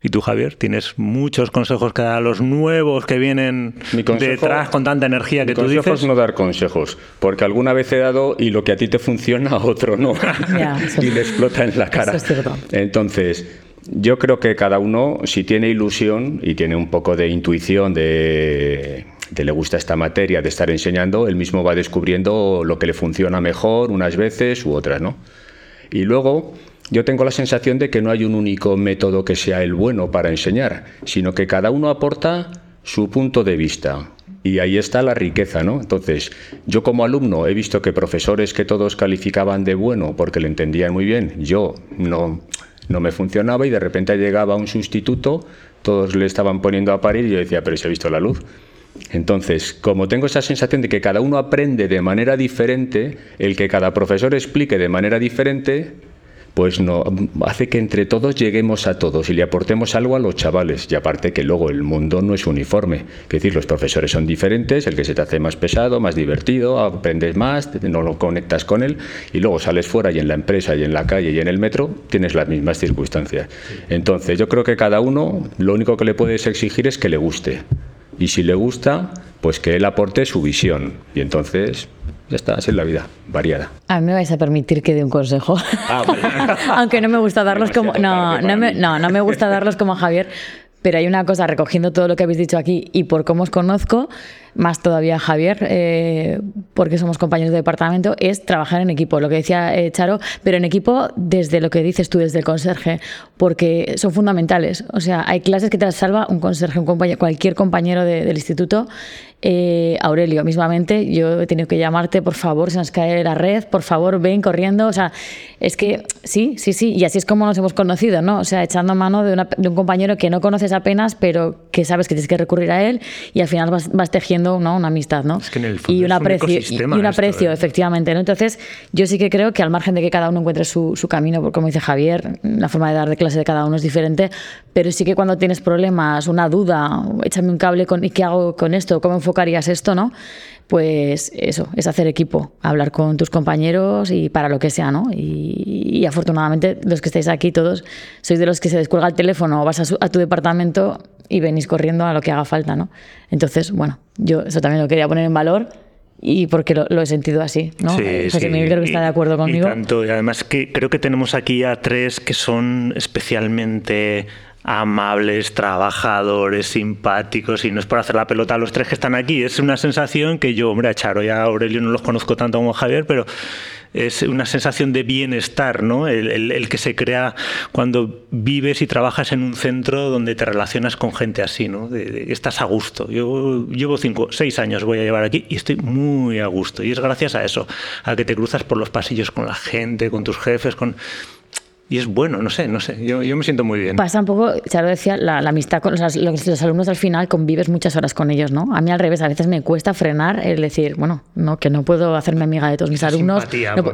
Y tú, Javier, tienes muchos consejos que dar a los nuevos que vienen detrás con tanta energía que tú dices. consejos no dar consejos, porque alguna vez he dado y lo que a ti te funciona, a otro no. y le explota en la cara. Entonces, yo creo que cada uno, si tiene ilusión y tiene un poco de intuición de, de le gusta esta materia, de estar enseñando, él mismo va descubriendo lo que le funciona mejor unas veces u otras, ¿no? Y luego yo tengo la sensación de que no hay un único método que sea el bueno para enseñar, sino que cada uno aporta su punto de vista. Y ahí está la riqueza, ¿no? Entonces, yo como alumno he visto que profesores que todos calificaban de bueno porque le entendían muy bien, yo no, no me funcionaba y de repente llegaba un sustituto, todos le estaban poniendo a parir y yo decía, pero se ha visto la luz. Entonces, como tengo esa sensación de que cada uno aprende de manera diferente, el que cada profesor explique de manera diferente, pues no, hace que entre todos lleguemos a todos y le aportemos algo a los chavales. Y aparte que luego el mundo no es uniforme. Es decir, los profesores son diferentes, el que se te hace más pesado, más divertido, aprendes más, no lo conectas con él y luego sales fuera y en la empresa y en la calle y en el metro tienes las mismas circunstancias. Entonces yo creo que cada uno lo único que le puedes exigir es que le guste. Y si le gusta, pues que él aporte su visión. Y entonces ya está, así es la vida, variada. A mí me vais a permitir que dé un consejo. Ah, Aunque no me gusta darlos como. No, no me, no, no me gusta darlos como a Javier, pero hay una cosa, recogiendo todo lo que habéis dicho aquí y por cómo os conozco, más todavía Javier, eh, porque somos compañeros de departamento, es trabajar en equipo, lo que decía eh, Charo, pero en equipo desde lo que dices tú, desde el conserje, porque son fundamentales. O sea, hay clases que te las salva un conserje, un compañero, cualquier compañero del instituto. Eh, Aurelio, mismamente, yo he tenido que llamarte, por favor, se nos cae la red, por favor, ven corriendo. O sea, es que sí, sí, sí, y así es como nos hemos conocido, ¿no? O sea, echando mano de, un compañero que no conoces apenas, pero que sabes que tienes que recurrir a él y al final vas tejiendo ¿no? una amistad, ¿no? Es que en el fondo y un aprecio, y un aprecio, ¿eh? efectivamente. ¿no? Entonces, yo sí que creo que al margen de que cada uno encuentre su, su camino, como dice Javier, la forma de dar de clase de cada uno es diferente, pero sí que cuando tienes problemas, una duda, échame un cable con ¿y qué hago con esto? ¿Cómo enfocarías esto? ¿no? pues eso, es hacer equipo, hablar con tus compañeros y para lo que sea, ¿no? Y, afortunadamente los que estáis aquí todos sois de los que se descuelga el teléfono o vas a, a, tu departamento y venís corriendo a lo que haga falta, ¿no? Entonces, bueno, yo eso también lo quería poner en valor y porque lo, he sentido así, ¿no? Sí, José Miguel creo que está de acuerdo conmigo. Y tanto, y además que creo que tenemos aquí a tres que son especialmente amables, trabajadores, simpáticos, y no es por hacer la pelota a los tres que están aquí, es una sensación que yo, hombre, a Charo y a Aurelio no los conozco tanto como Javier, pero es una sensación de bienestar, ¿no? El, que se crea cuando vives y trabajas en un centro donde te relacionas con gente así, ¿no? estás a gusto. Yo llevo cinco, seis años voy a llevar aquí y estoy muy a gusto. Y es gracias a eso, a que te cruzas por los pasillos con la gente, con tus jefes, con y es bueno, no sé, no sé, yo, yo, me siento muy bien. Pasa un poco, Charo decía, la, la amistad con los, los, alumnos al final convives muchas horas con ellos, ¿no? A mí al revés, a veces me cuesta frenar el decir, bueno, no, que no puedo hacerme amiga de todos mis alumnos.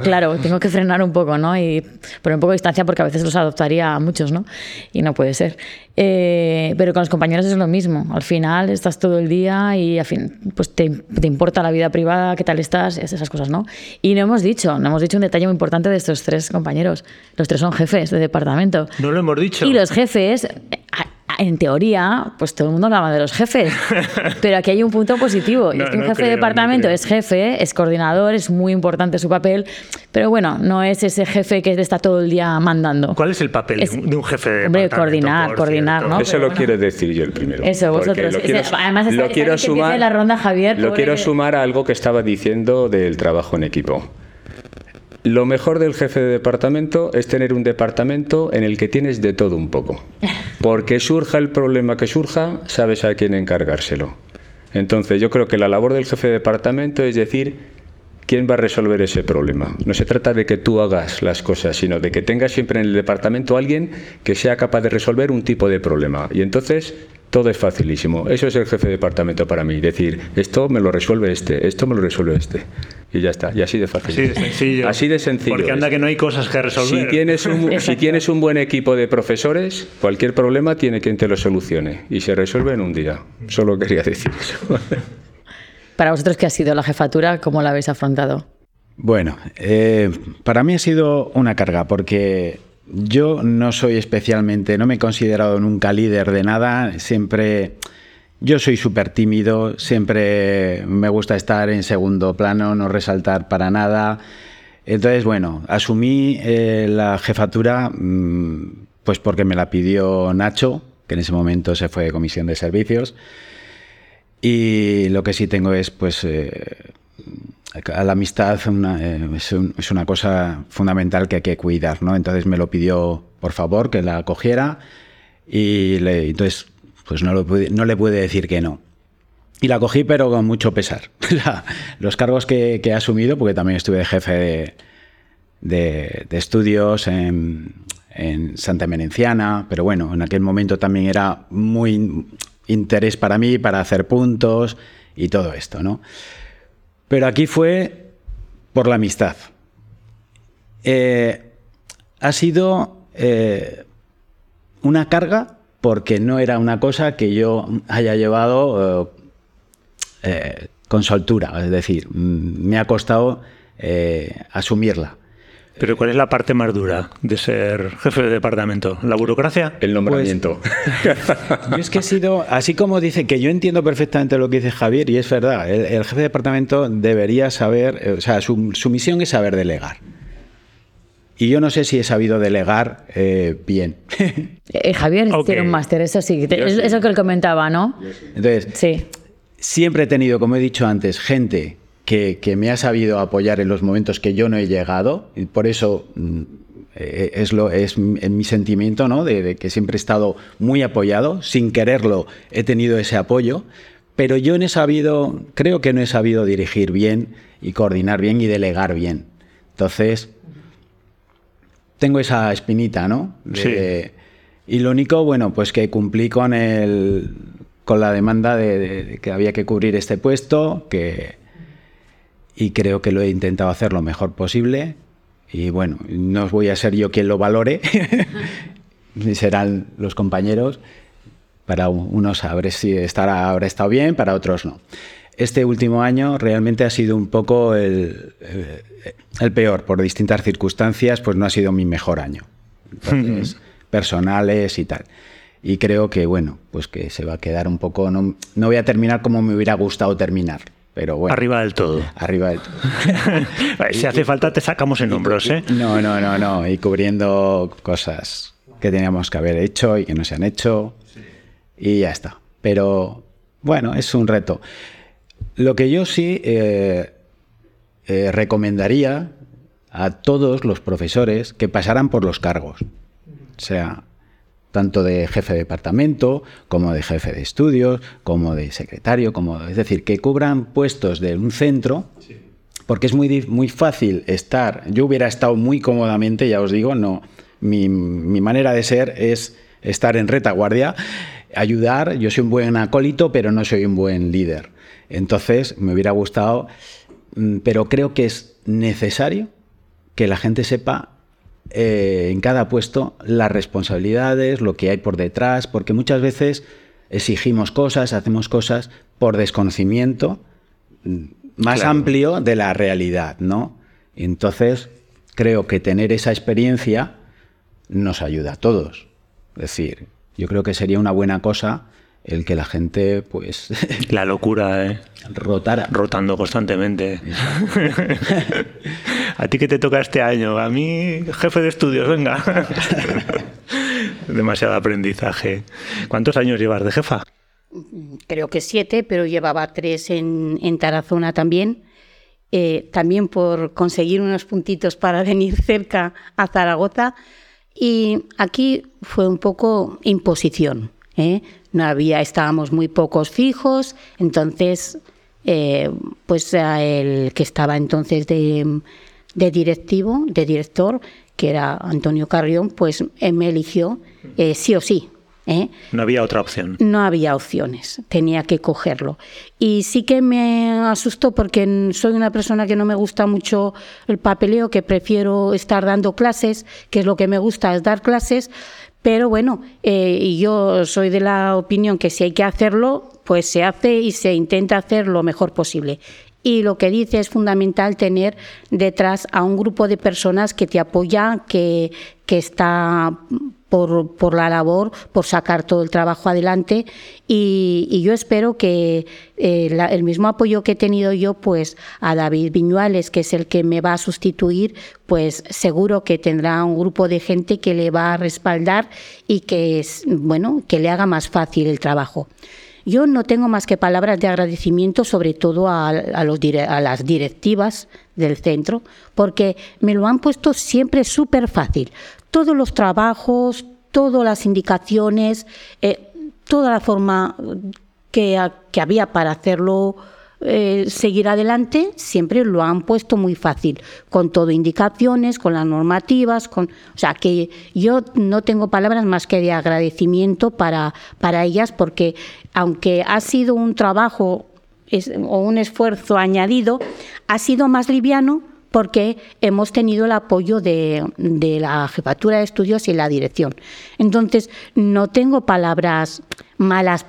claro, tengo que frenar un poco, ¿no? Y poner un poco de distancia porque a veces los adoptaría a muchos, ¿no? Y no puede ser. Eh, pero con los compañeros es lo mismo. Al final estás todo el día y al fin, pues te, te, importa la vida privada, qué tal estás, esas cosas, ¿no? Y no hemos dicho, no hemos dicho un detalle muy importante de estos tres compañeros. Los tres son jefes de departamento. No lo hemos dicho. Y los jefes, en teoría, pues todo el mundo hablaba de los jefes, pero aquí hay un punto positivo. y es que un jefe de departamento es jefe, es coordinador, es muy importante su papel, pero bueno, no es ese jefe que está todo el día mandando. ¿Cuál es el papel de un jefe de hombre, coordinar, coordinar, ¿no? Eso lo quiero decir yo el primero. Eso, vosotros. Lo quiero, además, lo quiero sumar, la ronda, Javier. Lo quiero sumar a algo que estaba diciendo del trabajo en equipo. Lo mejor del jefe de departamento es tener un departamento en el que tienes de todo un poco. Porque surja el problema que surja, sabes a quién encargárselo. Entonces yo creo que la labor del jefe de departamento es decir, ¿quién va a resolver ese problema? No se trata de que tú hagas las cosas, sino de que tengas siempre en el departamento alguien que sea capaz de resolver un tipo de problema. Y entonces todo es facilísimo. Eso es el jefe de departamento para mí. Decir, esto me lo resuelve este, esto me lo resuelve este. Y ya está. Y así de fácil. Así de sencillo. Así de sencillo. Porque anda que no hay cosas que resolver. Si tienes, un, si tienes un buen equipo de profesores, cualquier problema tiene quien te lo solucione. Y se resuelve en un día. Solo quería decir eso. Para vosotros, ¿qué ha sido la jefatura? ¿Cómo la habéis afrontado? Bueno, eh, para mí ha sido una carga porque yo no soy especialmente, no me he considerado nunca líder de nada, siempre... Yo soy súper tímido, siempre me gusta estar en segundo plano, no resaltar para nada. Entonces, bueno, asumí eh, la jefatura mm, pues porque me la pidió Nacho, que en ese momento se fue de comisión de servicios. Y lo que sí tengo es, pues, eh, la amistad eh, es, una cosa fundamental que hay que cuidar, ¿no? Entonces me lo pidió, por favor, que la cogiera y le, entonces pues no, no le pude decir que no. Y la cogí, pero con mucho pesar. Los cargos que, he asumido, porque también estuve de jefe de, estudios en, en, Santa Menenciana, pero bueno, en aquel momento también era muy interés para mí, para hacer puntos y todo esto, ¿no? Pero aquí fue por la amistad. Eh, ha sido eh, una carga porque no era una cosa que yo haya llevado eh, con soltura, es decir, mm, me ha costado asumirla. Pero ¿cuál es la parte más dura de ser jefe de departamento? ¿La burocracia? El nombramiento. Pues, es que he sido, así como dice que yo entiendo perfectamente lo que dice Javier, y es verdad, el, jefe de departamento debería saber, eh, o sea, su, misión es saber delegar. Y yo no sé si he sabido delegar eh, bien. Eh, Javier tiene un máster, eso sí, es, eso que él comentaba, ¿no? Entonces, sí. siempre he tenido, como he dicho antes, gente que, me ha sabido apoyar en los momentos que yo no he llegado. Y por eso mm, eh, es, lo, es mi sentimiento, ¿no? De, que siempre he estado muy apoyado. Sin quererlo he tenido ese apoyo. Pero yo no he sabido, creo que no he sabido dirigir bien y coordinar bien y delegar bien. Entonces, tengo esa espinita, ¿no? y lo único, bueno, pues que cumplí con el con la demanda de que había que cubrir este puesto, que, y creo que lo he intentado hacer lo mejor posible. Y bueno, no voy a ser yo quien lo valore, serán los compañeros. Para unos saber si estará, habrá estado bien, para otros no. Este último año realmente ha sido un poco el, el, peor, por distintas circunstancias, pues no ha sido mi mejor año. personales y tal. Y creo que, bueno, pues que se va a quedar un poco. No, no voy a terminar como me hubiera gustado terminar. Pero bueno, arriba del todo. Arriba del todo. si hace falta te sacamos en hombros, ¿eh? No, no, no, no. Y cubriendo cosas que teníamos que haber hecho y que no se han hecho. Y ya está. Pero bueno, es un reto. Lo que yo sí eh, eh, recomendaría a todos los profesores que pasaran por los cargos. O sea, tanto de jefe de departamento, como de jefe de estudios, como de secretario, como es decir, que cubran puestos de un centro, porque es muy, muy fácil estar. Yo hubiera estado muy cómodamente, ya os digo, no. Mi, mi manera de ser es estar en retaguardia, ayudar. Yo soy un buen acólito, pero no soy un buen líder. Entonces, me hubiera gustado, mm, pero creo que es necesario que la gente sepa eh, en cada puesto las responsabilidades, lo que hay por detrás, porque muchas veces exigimos cosas, hacemos cosas por desconocimiento más amplio de la realidad, ¿no? Entonces, creo que tener esa experiencia nos ayuda a todos. Es decir, yo creo que sería una buena cosa el que la gente, pues... La locura, ¿eh? Rotara. Rotando constantemente. ¿A ti qué te toca este año? A mí, jefe de estudios, venga. Demasiado aprendizaje. ¿Cuántos años llevas de jefa? Creo que siete, pero llevaba tres en, en Tarazona también. Eh, también por conseguir unos puntitos para venir cerca a Zaragoza. Y aquí fue un poco imposición. ¿eh? no había, estábamos muy pocos fijos, entonces, eh, pues el que estaba entonces de, directivo, de director, que era Antonio Carrión, pues me eligió eh, sí o sí. ¿eh? No había otra opción. No había opciones, tenía que cogerlo. Y sí que me asustó porque soy una persona que no me gusta mucho el papeleo, que prefiero estar dando clases, que es lo que me gusta, es dar clases. Pero bueno, eh, yo soy de la opinión que si hay que hacerlo, pues se hace y se intenta hacer lo mejor posible. Y lo que dice es fundamental tener detrás a un grupo de personas que te apoya, que, que está por, la labor, por sacar todo el trabajo adelante y, yo espero que eh, el mismo apoyo que he tenido yo pues a David Viñuales, que es el que me va a sustituir, pues seguro que tendrá un grupo de gente que le va a respaldar y que, bueno, que le haga más fácil el trabajo. Yo no tengo más que palabras de agradecimiento, sobre todo a, las directivas del centro, porque me lo han puesto siempre súper fácil. Todos los trabajos, todas las indicaciones, eh, toda la forma que, había para hacerlo eh, seguir adelante, siempre lo han puesto muy fácil, con todo indicaciones, con las normativas, con, o sea que yo no tengo palabras más que de agradecimiento para, para ellas, porque aunque ha sido un trabajo o un esfuerzo añadido, ha sido más liviano porque hemos tenido el apoyo de, la jefatura de estudios y la dirección. Entonces, no tengo palabras malas,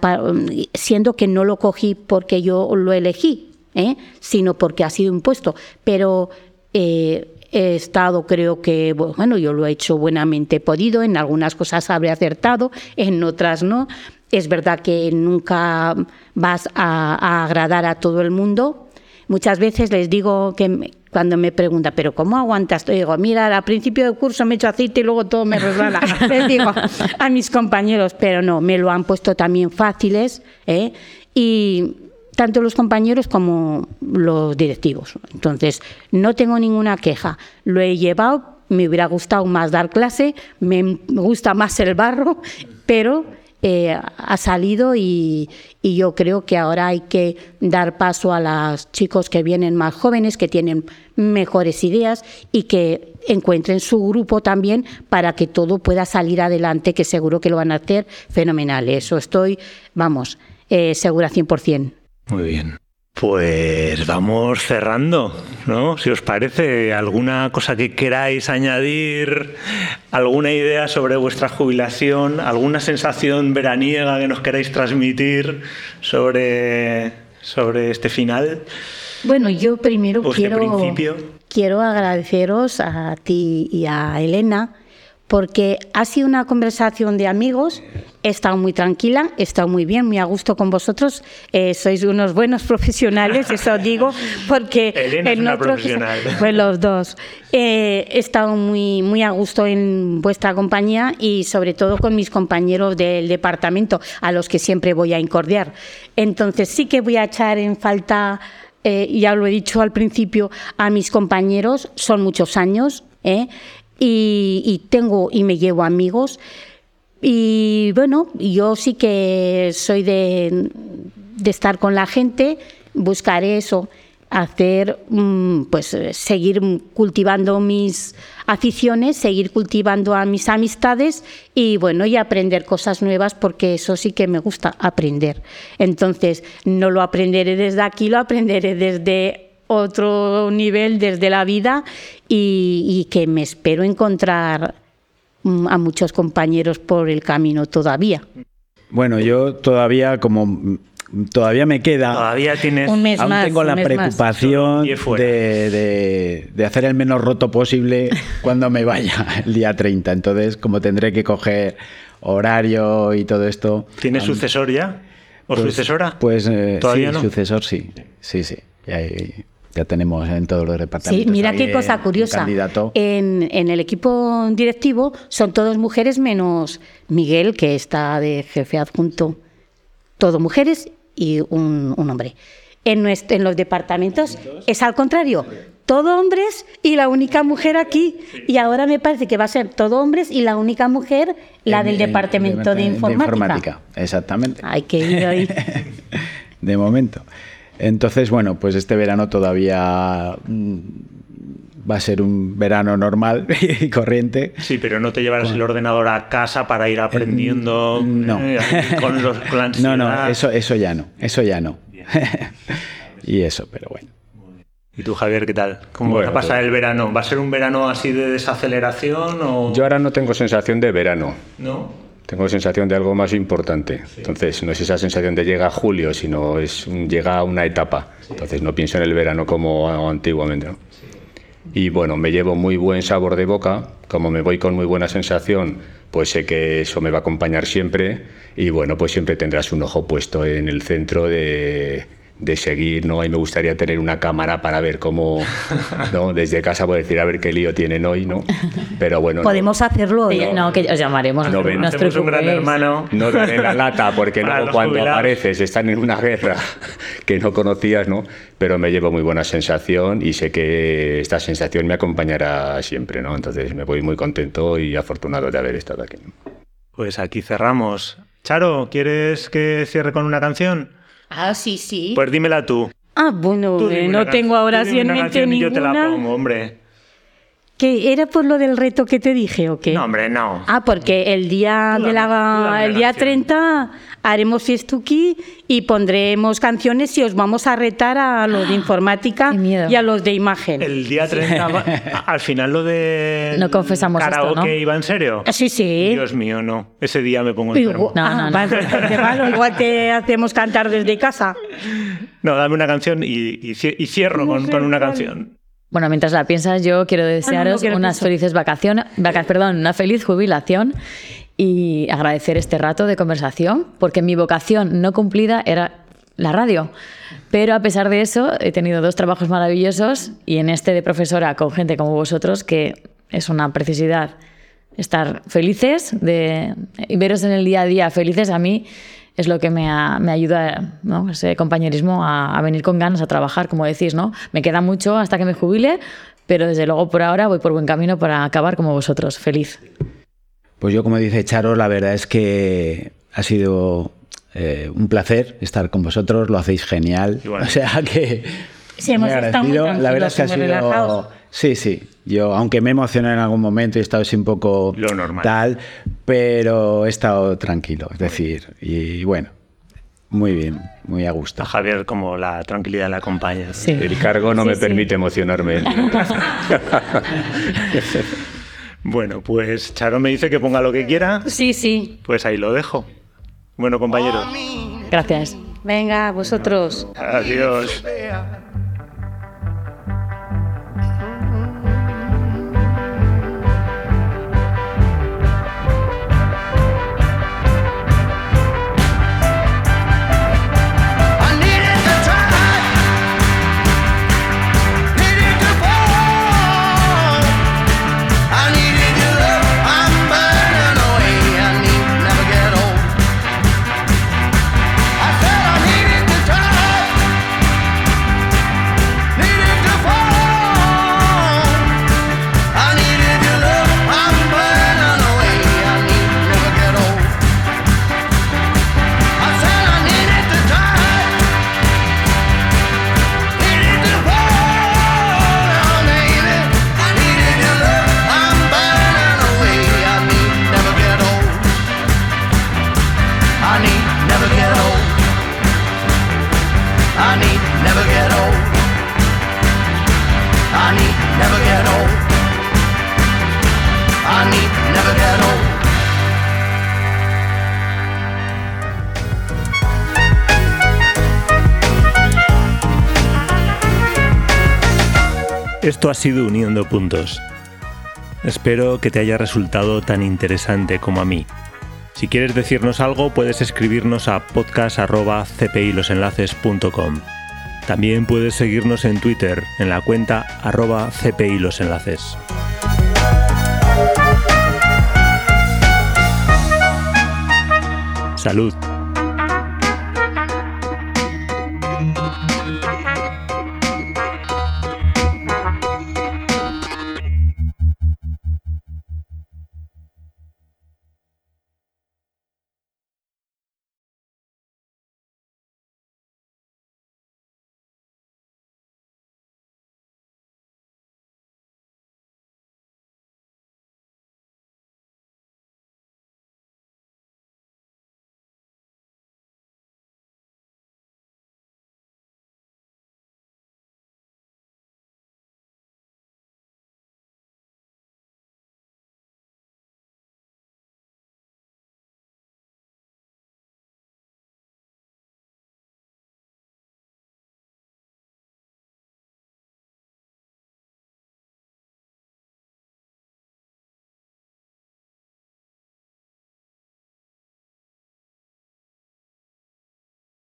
siendo que no lo cogí porque yo lo elegí, ¿eh? sino porque ha sido impuesto. Pero eh, he estado, creo que, bueno, yo lo he hecho buenamente podido, en algunas cosas habré acertado, en otras no. Es verdad que nunca vas a agradar a todo el mundo, Muchas veces les digo que cuando me pregunta, ¿pero cómo aguantas? Digo, mira, al principio del curso me echo aceite y luego todo me resbala. les digo a mis compañeros, pero no, me lo han puesto también fáciles. ¿eh? Y tanto los compañeros como los directivos. Entonces, no tengo ninguna queja. Lo he llevado, me hubiera gustado más dar clase, me gusta más el barro, pero eh, ha salido y, yo creo que ahora hay que dar paso a los chicos que vienen más jóvenes, que tienen mejores ideas y que encuentren su grupo también para que todo pueda salir adelante, que seguro que lo van a hacer fenomenal. Eso estoy, vamos, eh, segura 100%. Muy bien. Pues vamos cerrando, ¿no? Si os parece, alguna cosa que queráis añadir, alguna idea sobre vuestra jubilación, alguna sensación veraniega que nos queráis transmitir sobre, sobre este final. Bueno, yo primero este quiero, quiero agradeceros a ti y a Elena porque ha sido una conversación de amigos, he estado muy tranquila, he estado muy bien, muy a gusto con vosotros, eh, sois unos buenos profesionales, eso digo, porque Elena es una profesional. Pues los dos. Eh, he estado muy, muy a gusto en vuestra compañía y sobre todo con mis compañeros del departamento, a los que siempre voy a incordiar. Entonces sí que voy a echar en falta, eh, ya lo he dicho al principio, a mis compañeros, son muchos años, ¿eh? Y, tengo y me llevo amigos. Y bueno, yo sí que soy de, de estar con la gente, buscaré eso, hacer, mm, pues eh, seguir cultivando mis aficiones, seguir cultivando a mis amistades y bueno, y aprender cosas nuevas porque eso sí que me gusta aprender. Entonces, no lo aprenderé desde aquí, lo aprenderé desde otro nivel, desde la vida y, y que me espero encontrar mm, a muchos compañeros por el camino todavía. Bueno, yo todavía como mm, todavía me queda. Todavía tienes. Un mes Aún más, tengo un la preocupación de, de- de hacer el menos roto posible cuando me vaya el día 30. Entonces, como tendré que coger horario y todo esto. ¿Tienes aún- sucesor ya? ¿O pues- sucesora? Pues eh, ¿Todavía sí, no? sucesor sí. Sí, sí. Ya, ya tenemos en todos los departamentos. Sí, mira qué cosa curiosa. candidato. En, en el equipo directivo son todos mujeres menos Miguel, que está de jefe adjunto. Todo mujeres y un, un hombre. En, nuestro- en los departamentos es al contrario. Todo hombres y la única mujer aquí. Y ahora me parece que va a ser todo hombres y la única mujer, la En- del en- departamento de, informática. Exactamente. Hay que ir ahí. de momento. Entonces, bueno, pues este verano todavía mm, va a ser un verano normal y corriente. Sí, pero no te llevarás el ordenador a casa para ir aprendiendo no. eh, con, los, la No, no, eso, eso ya no, eso ya no. y eso, pero bueno. ¿Y tú, Javier, qué tal? ¿Cómo Bueno, va a pasar todo. el verano? ¿Va a ser un verano así de desaceleración o...? Yo ahora no tengo sensación de verano. ¿No? Tengo sensación de algo más importante. Entonces, no es esa sensación de llega a julio, sino es un- llega a una etapa. Entonces, no pienso en el verano como antiguamente. ¿no? Y bueno, me llevo muy buen sabor de boca. Como me voy con muy buena sensación, pues sé que eso me va a acompañar siempre. Y bueno, pues siempre tendrás un ojo puesto en el centro de, de seguir, ¿no? Y me gustaría tener una cámara para ver cómo, ¿no? Desde casa puedo decir a ver qué lío tienen hoy, ¿no? Pero bueno. no- Podemos hacerlo. Sí, ¿eh? no, que os llamaremos. No no, ven. no os Hacemos un gran hermano. no daré la lata porque luego cuando jubilados. apareces están en una guerra que no conocías, ¿no? Pero me llevo muy buena sensación y sé que esta sensación me acompañará siempre, ¿no? Entonces me voy muy contento y afortunado de haber estado aquí. Pues aquí cerramos. Charo, ¿quieres que cierre con una canción? Ah, sí, sí. Pues dímela tú. ah, bueno, Tú eh, no tengo ahora sí en mente ninguna. yo te la pongo, hombre. ¿Que era por lo del reto que te dije o qué? No, hombre, no. Ah, porque el día de la el día canción. 30 haremos fiestuki y pondremos canciones y os vamos a retar a los de informática y a los de imagen. El día 30, va- al final lo de No confesamos esto, karaoke ¿no? iba en serio. Ah, Sí, sí. Dios mío, no. Ese día me pongo enfermo. No, ah, no, no. vale, qué malo, igual te hacemos cantar desde casa. No, dame una canción y, y cie- y cierro con, con una canción. Bueno, mientras la piensas, yo quiero desearos quiero unas pienso. felices vacaciones, vaca- perdón, una feliz jubilación y agradecer este rato de conversación, porque mi vocación no cumplida era la radio. Pero a pesar de eso, he tenido dos trabajos maravillosos y en este de profesora con gente como vosotros, que es una precisidad estar felices de, y veros en el día a día felices, a mí es lo que me, me ayuda, ¿no? ese compañerismo, a, a venir con ganas a trabajar, como decís, ¿no? Me queda mucho hasta que me jubile, pero desde luego por ahora voy por buen camino para acabar como vosotros, feliz. Pues yo, como dice Charo, la verdad es que ha sido eh, un placer estar con vosotros, lo hacéis genial. Igual. O sea que. Sí, hemos muy estado muy. La verdad es que ha sido. relajados. Sí, sí. Yo, aunque me emocioné en algún momento y he estado así un poco Lo normal. tal, pero he estado tranquilo. Es decir, y bueno, muy bien, muy a gusto. A Javier, como la tranquilidad le acompaña. Sí. El cargo no Sí, me sí. permite emocionarme. Bueno, pues Charo me dice que ponga lo que quiera, Sí, sí. pues ahí lo dejo. Bueno, compañeros, Gracias. Venga, vosotros. adiós. Ha sido Uniendo Puntos. Espero que te haya resultado tan interesante como a mí. Si quieres decirnos algo, puedes escribirnos a podcast.cpilosenlaces.com. También puedes seguirnos en Twitter en la cuenta arroba cpilosenlaces. Salud.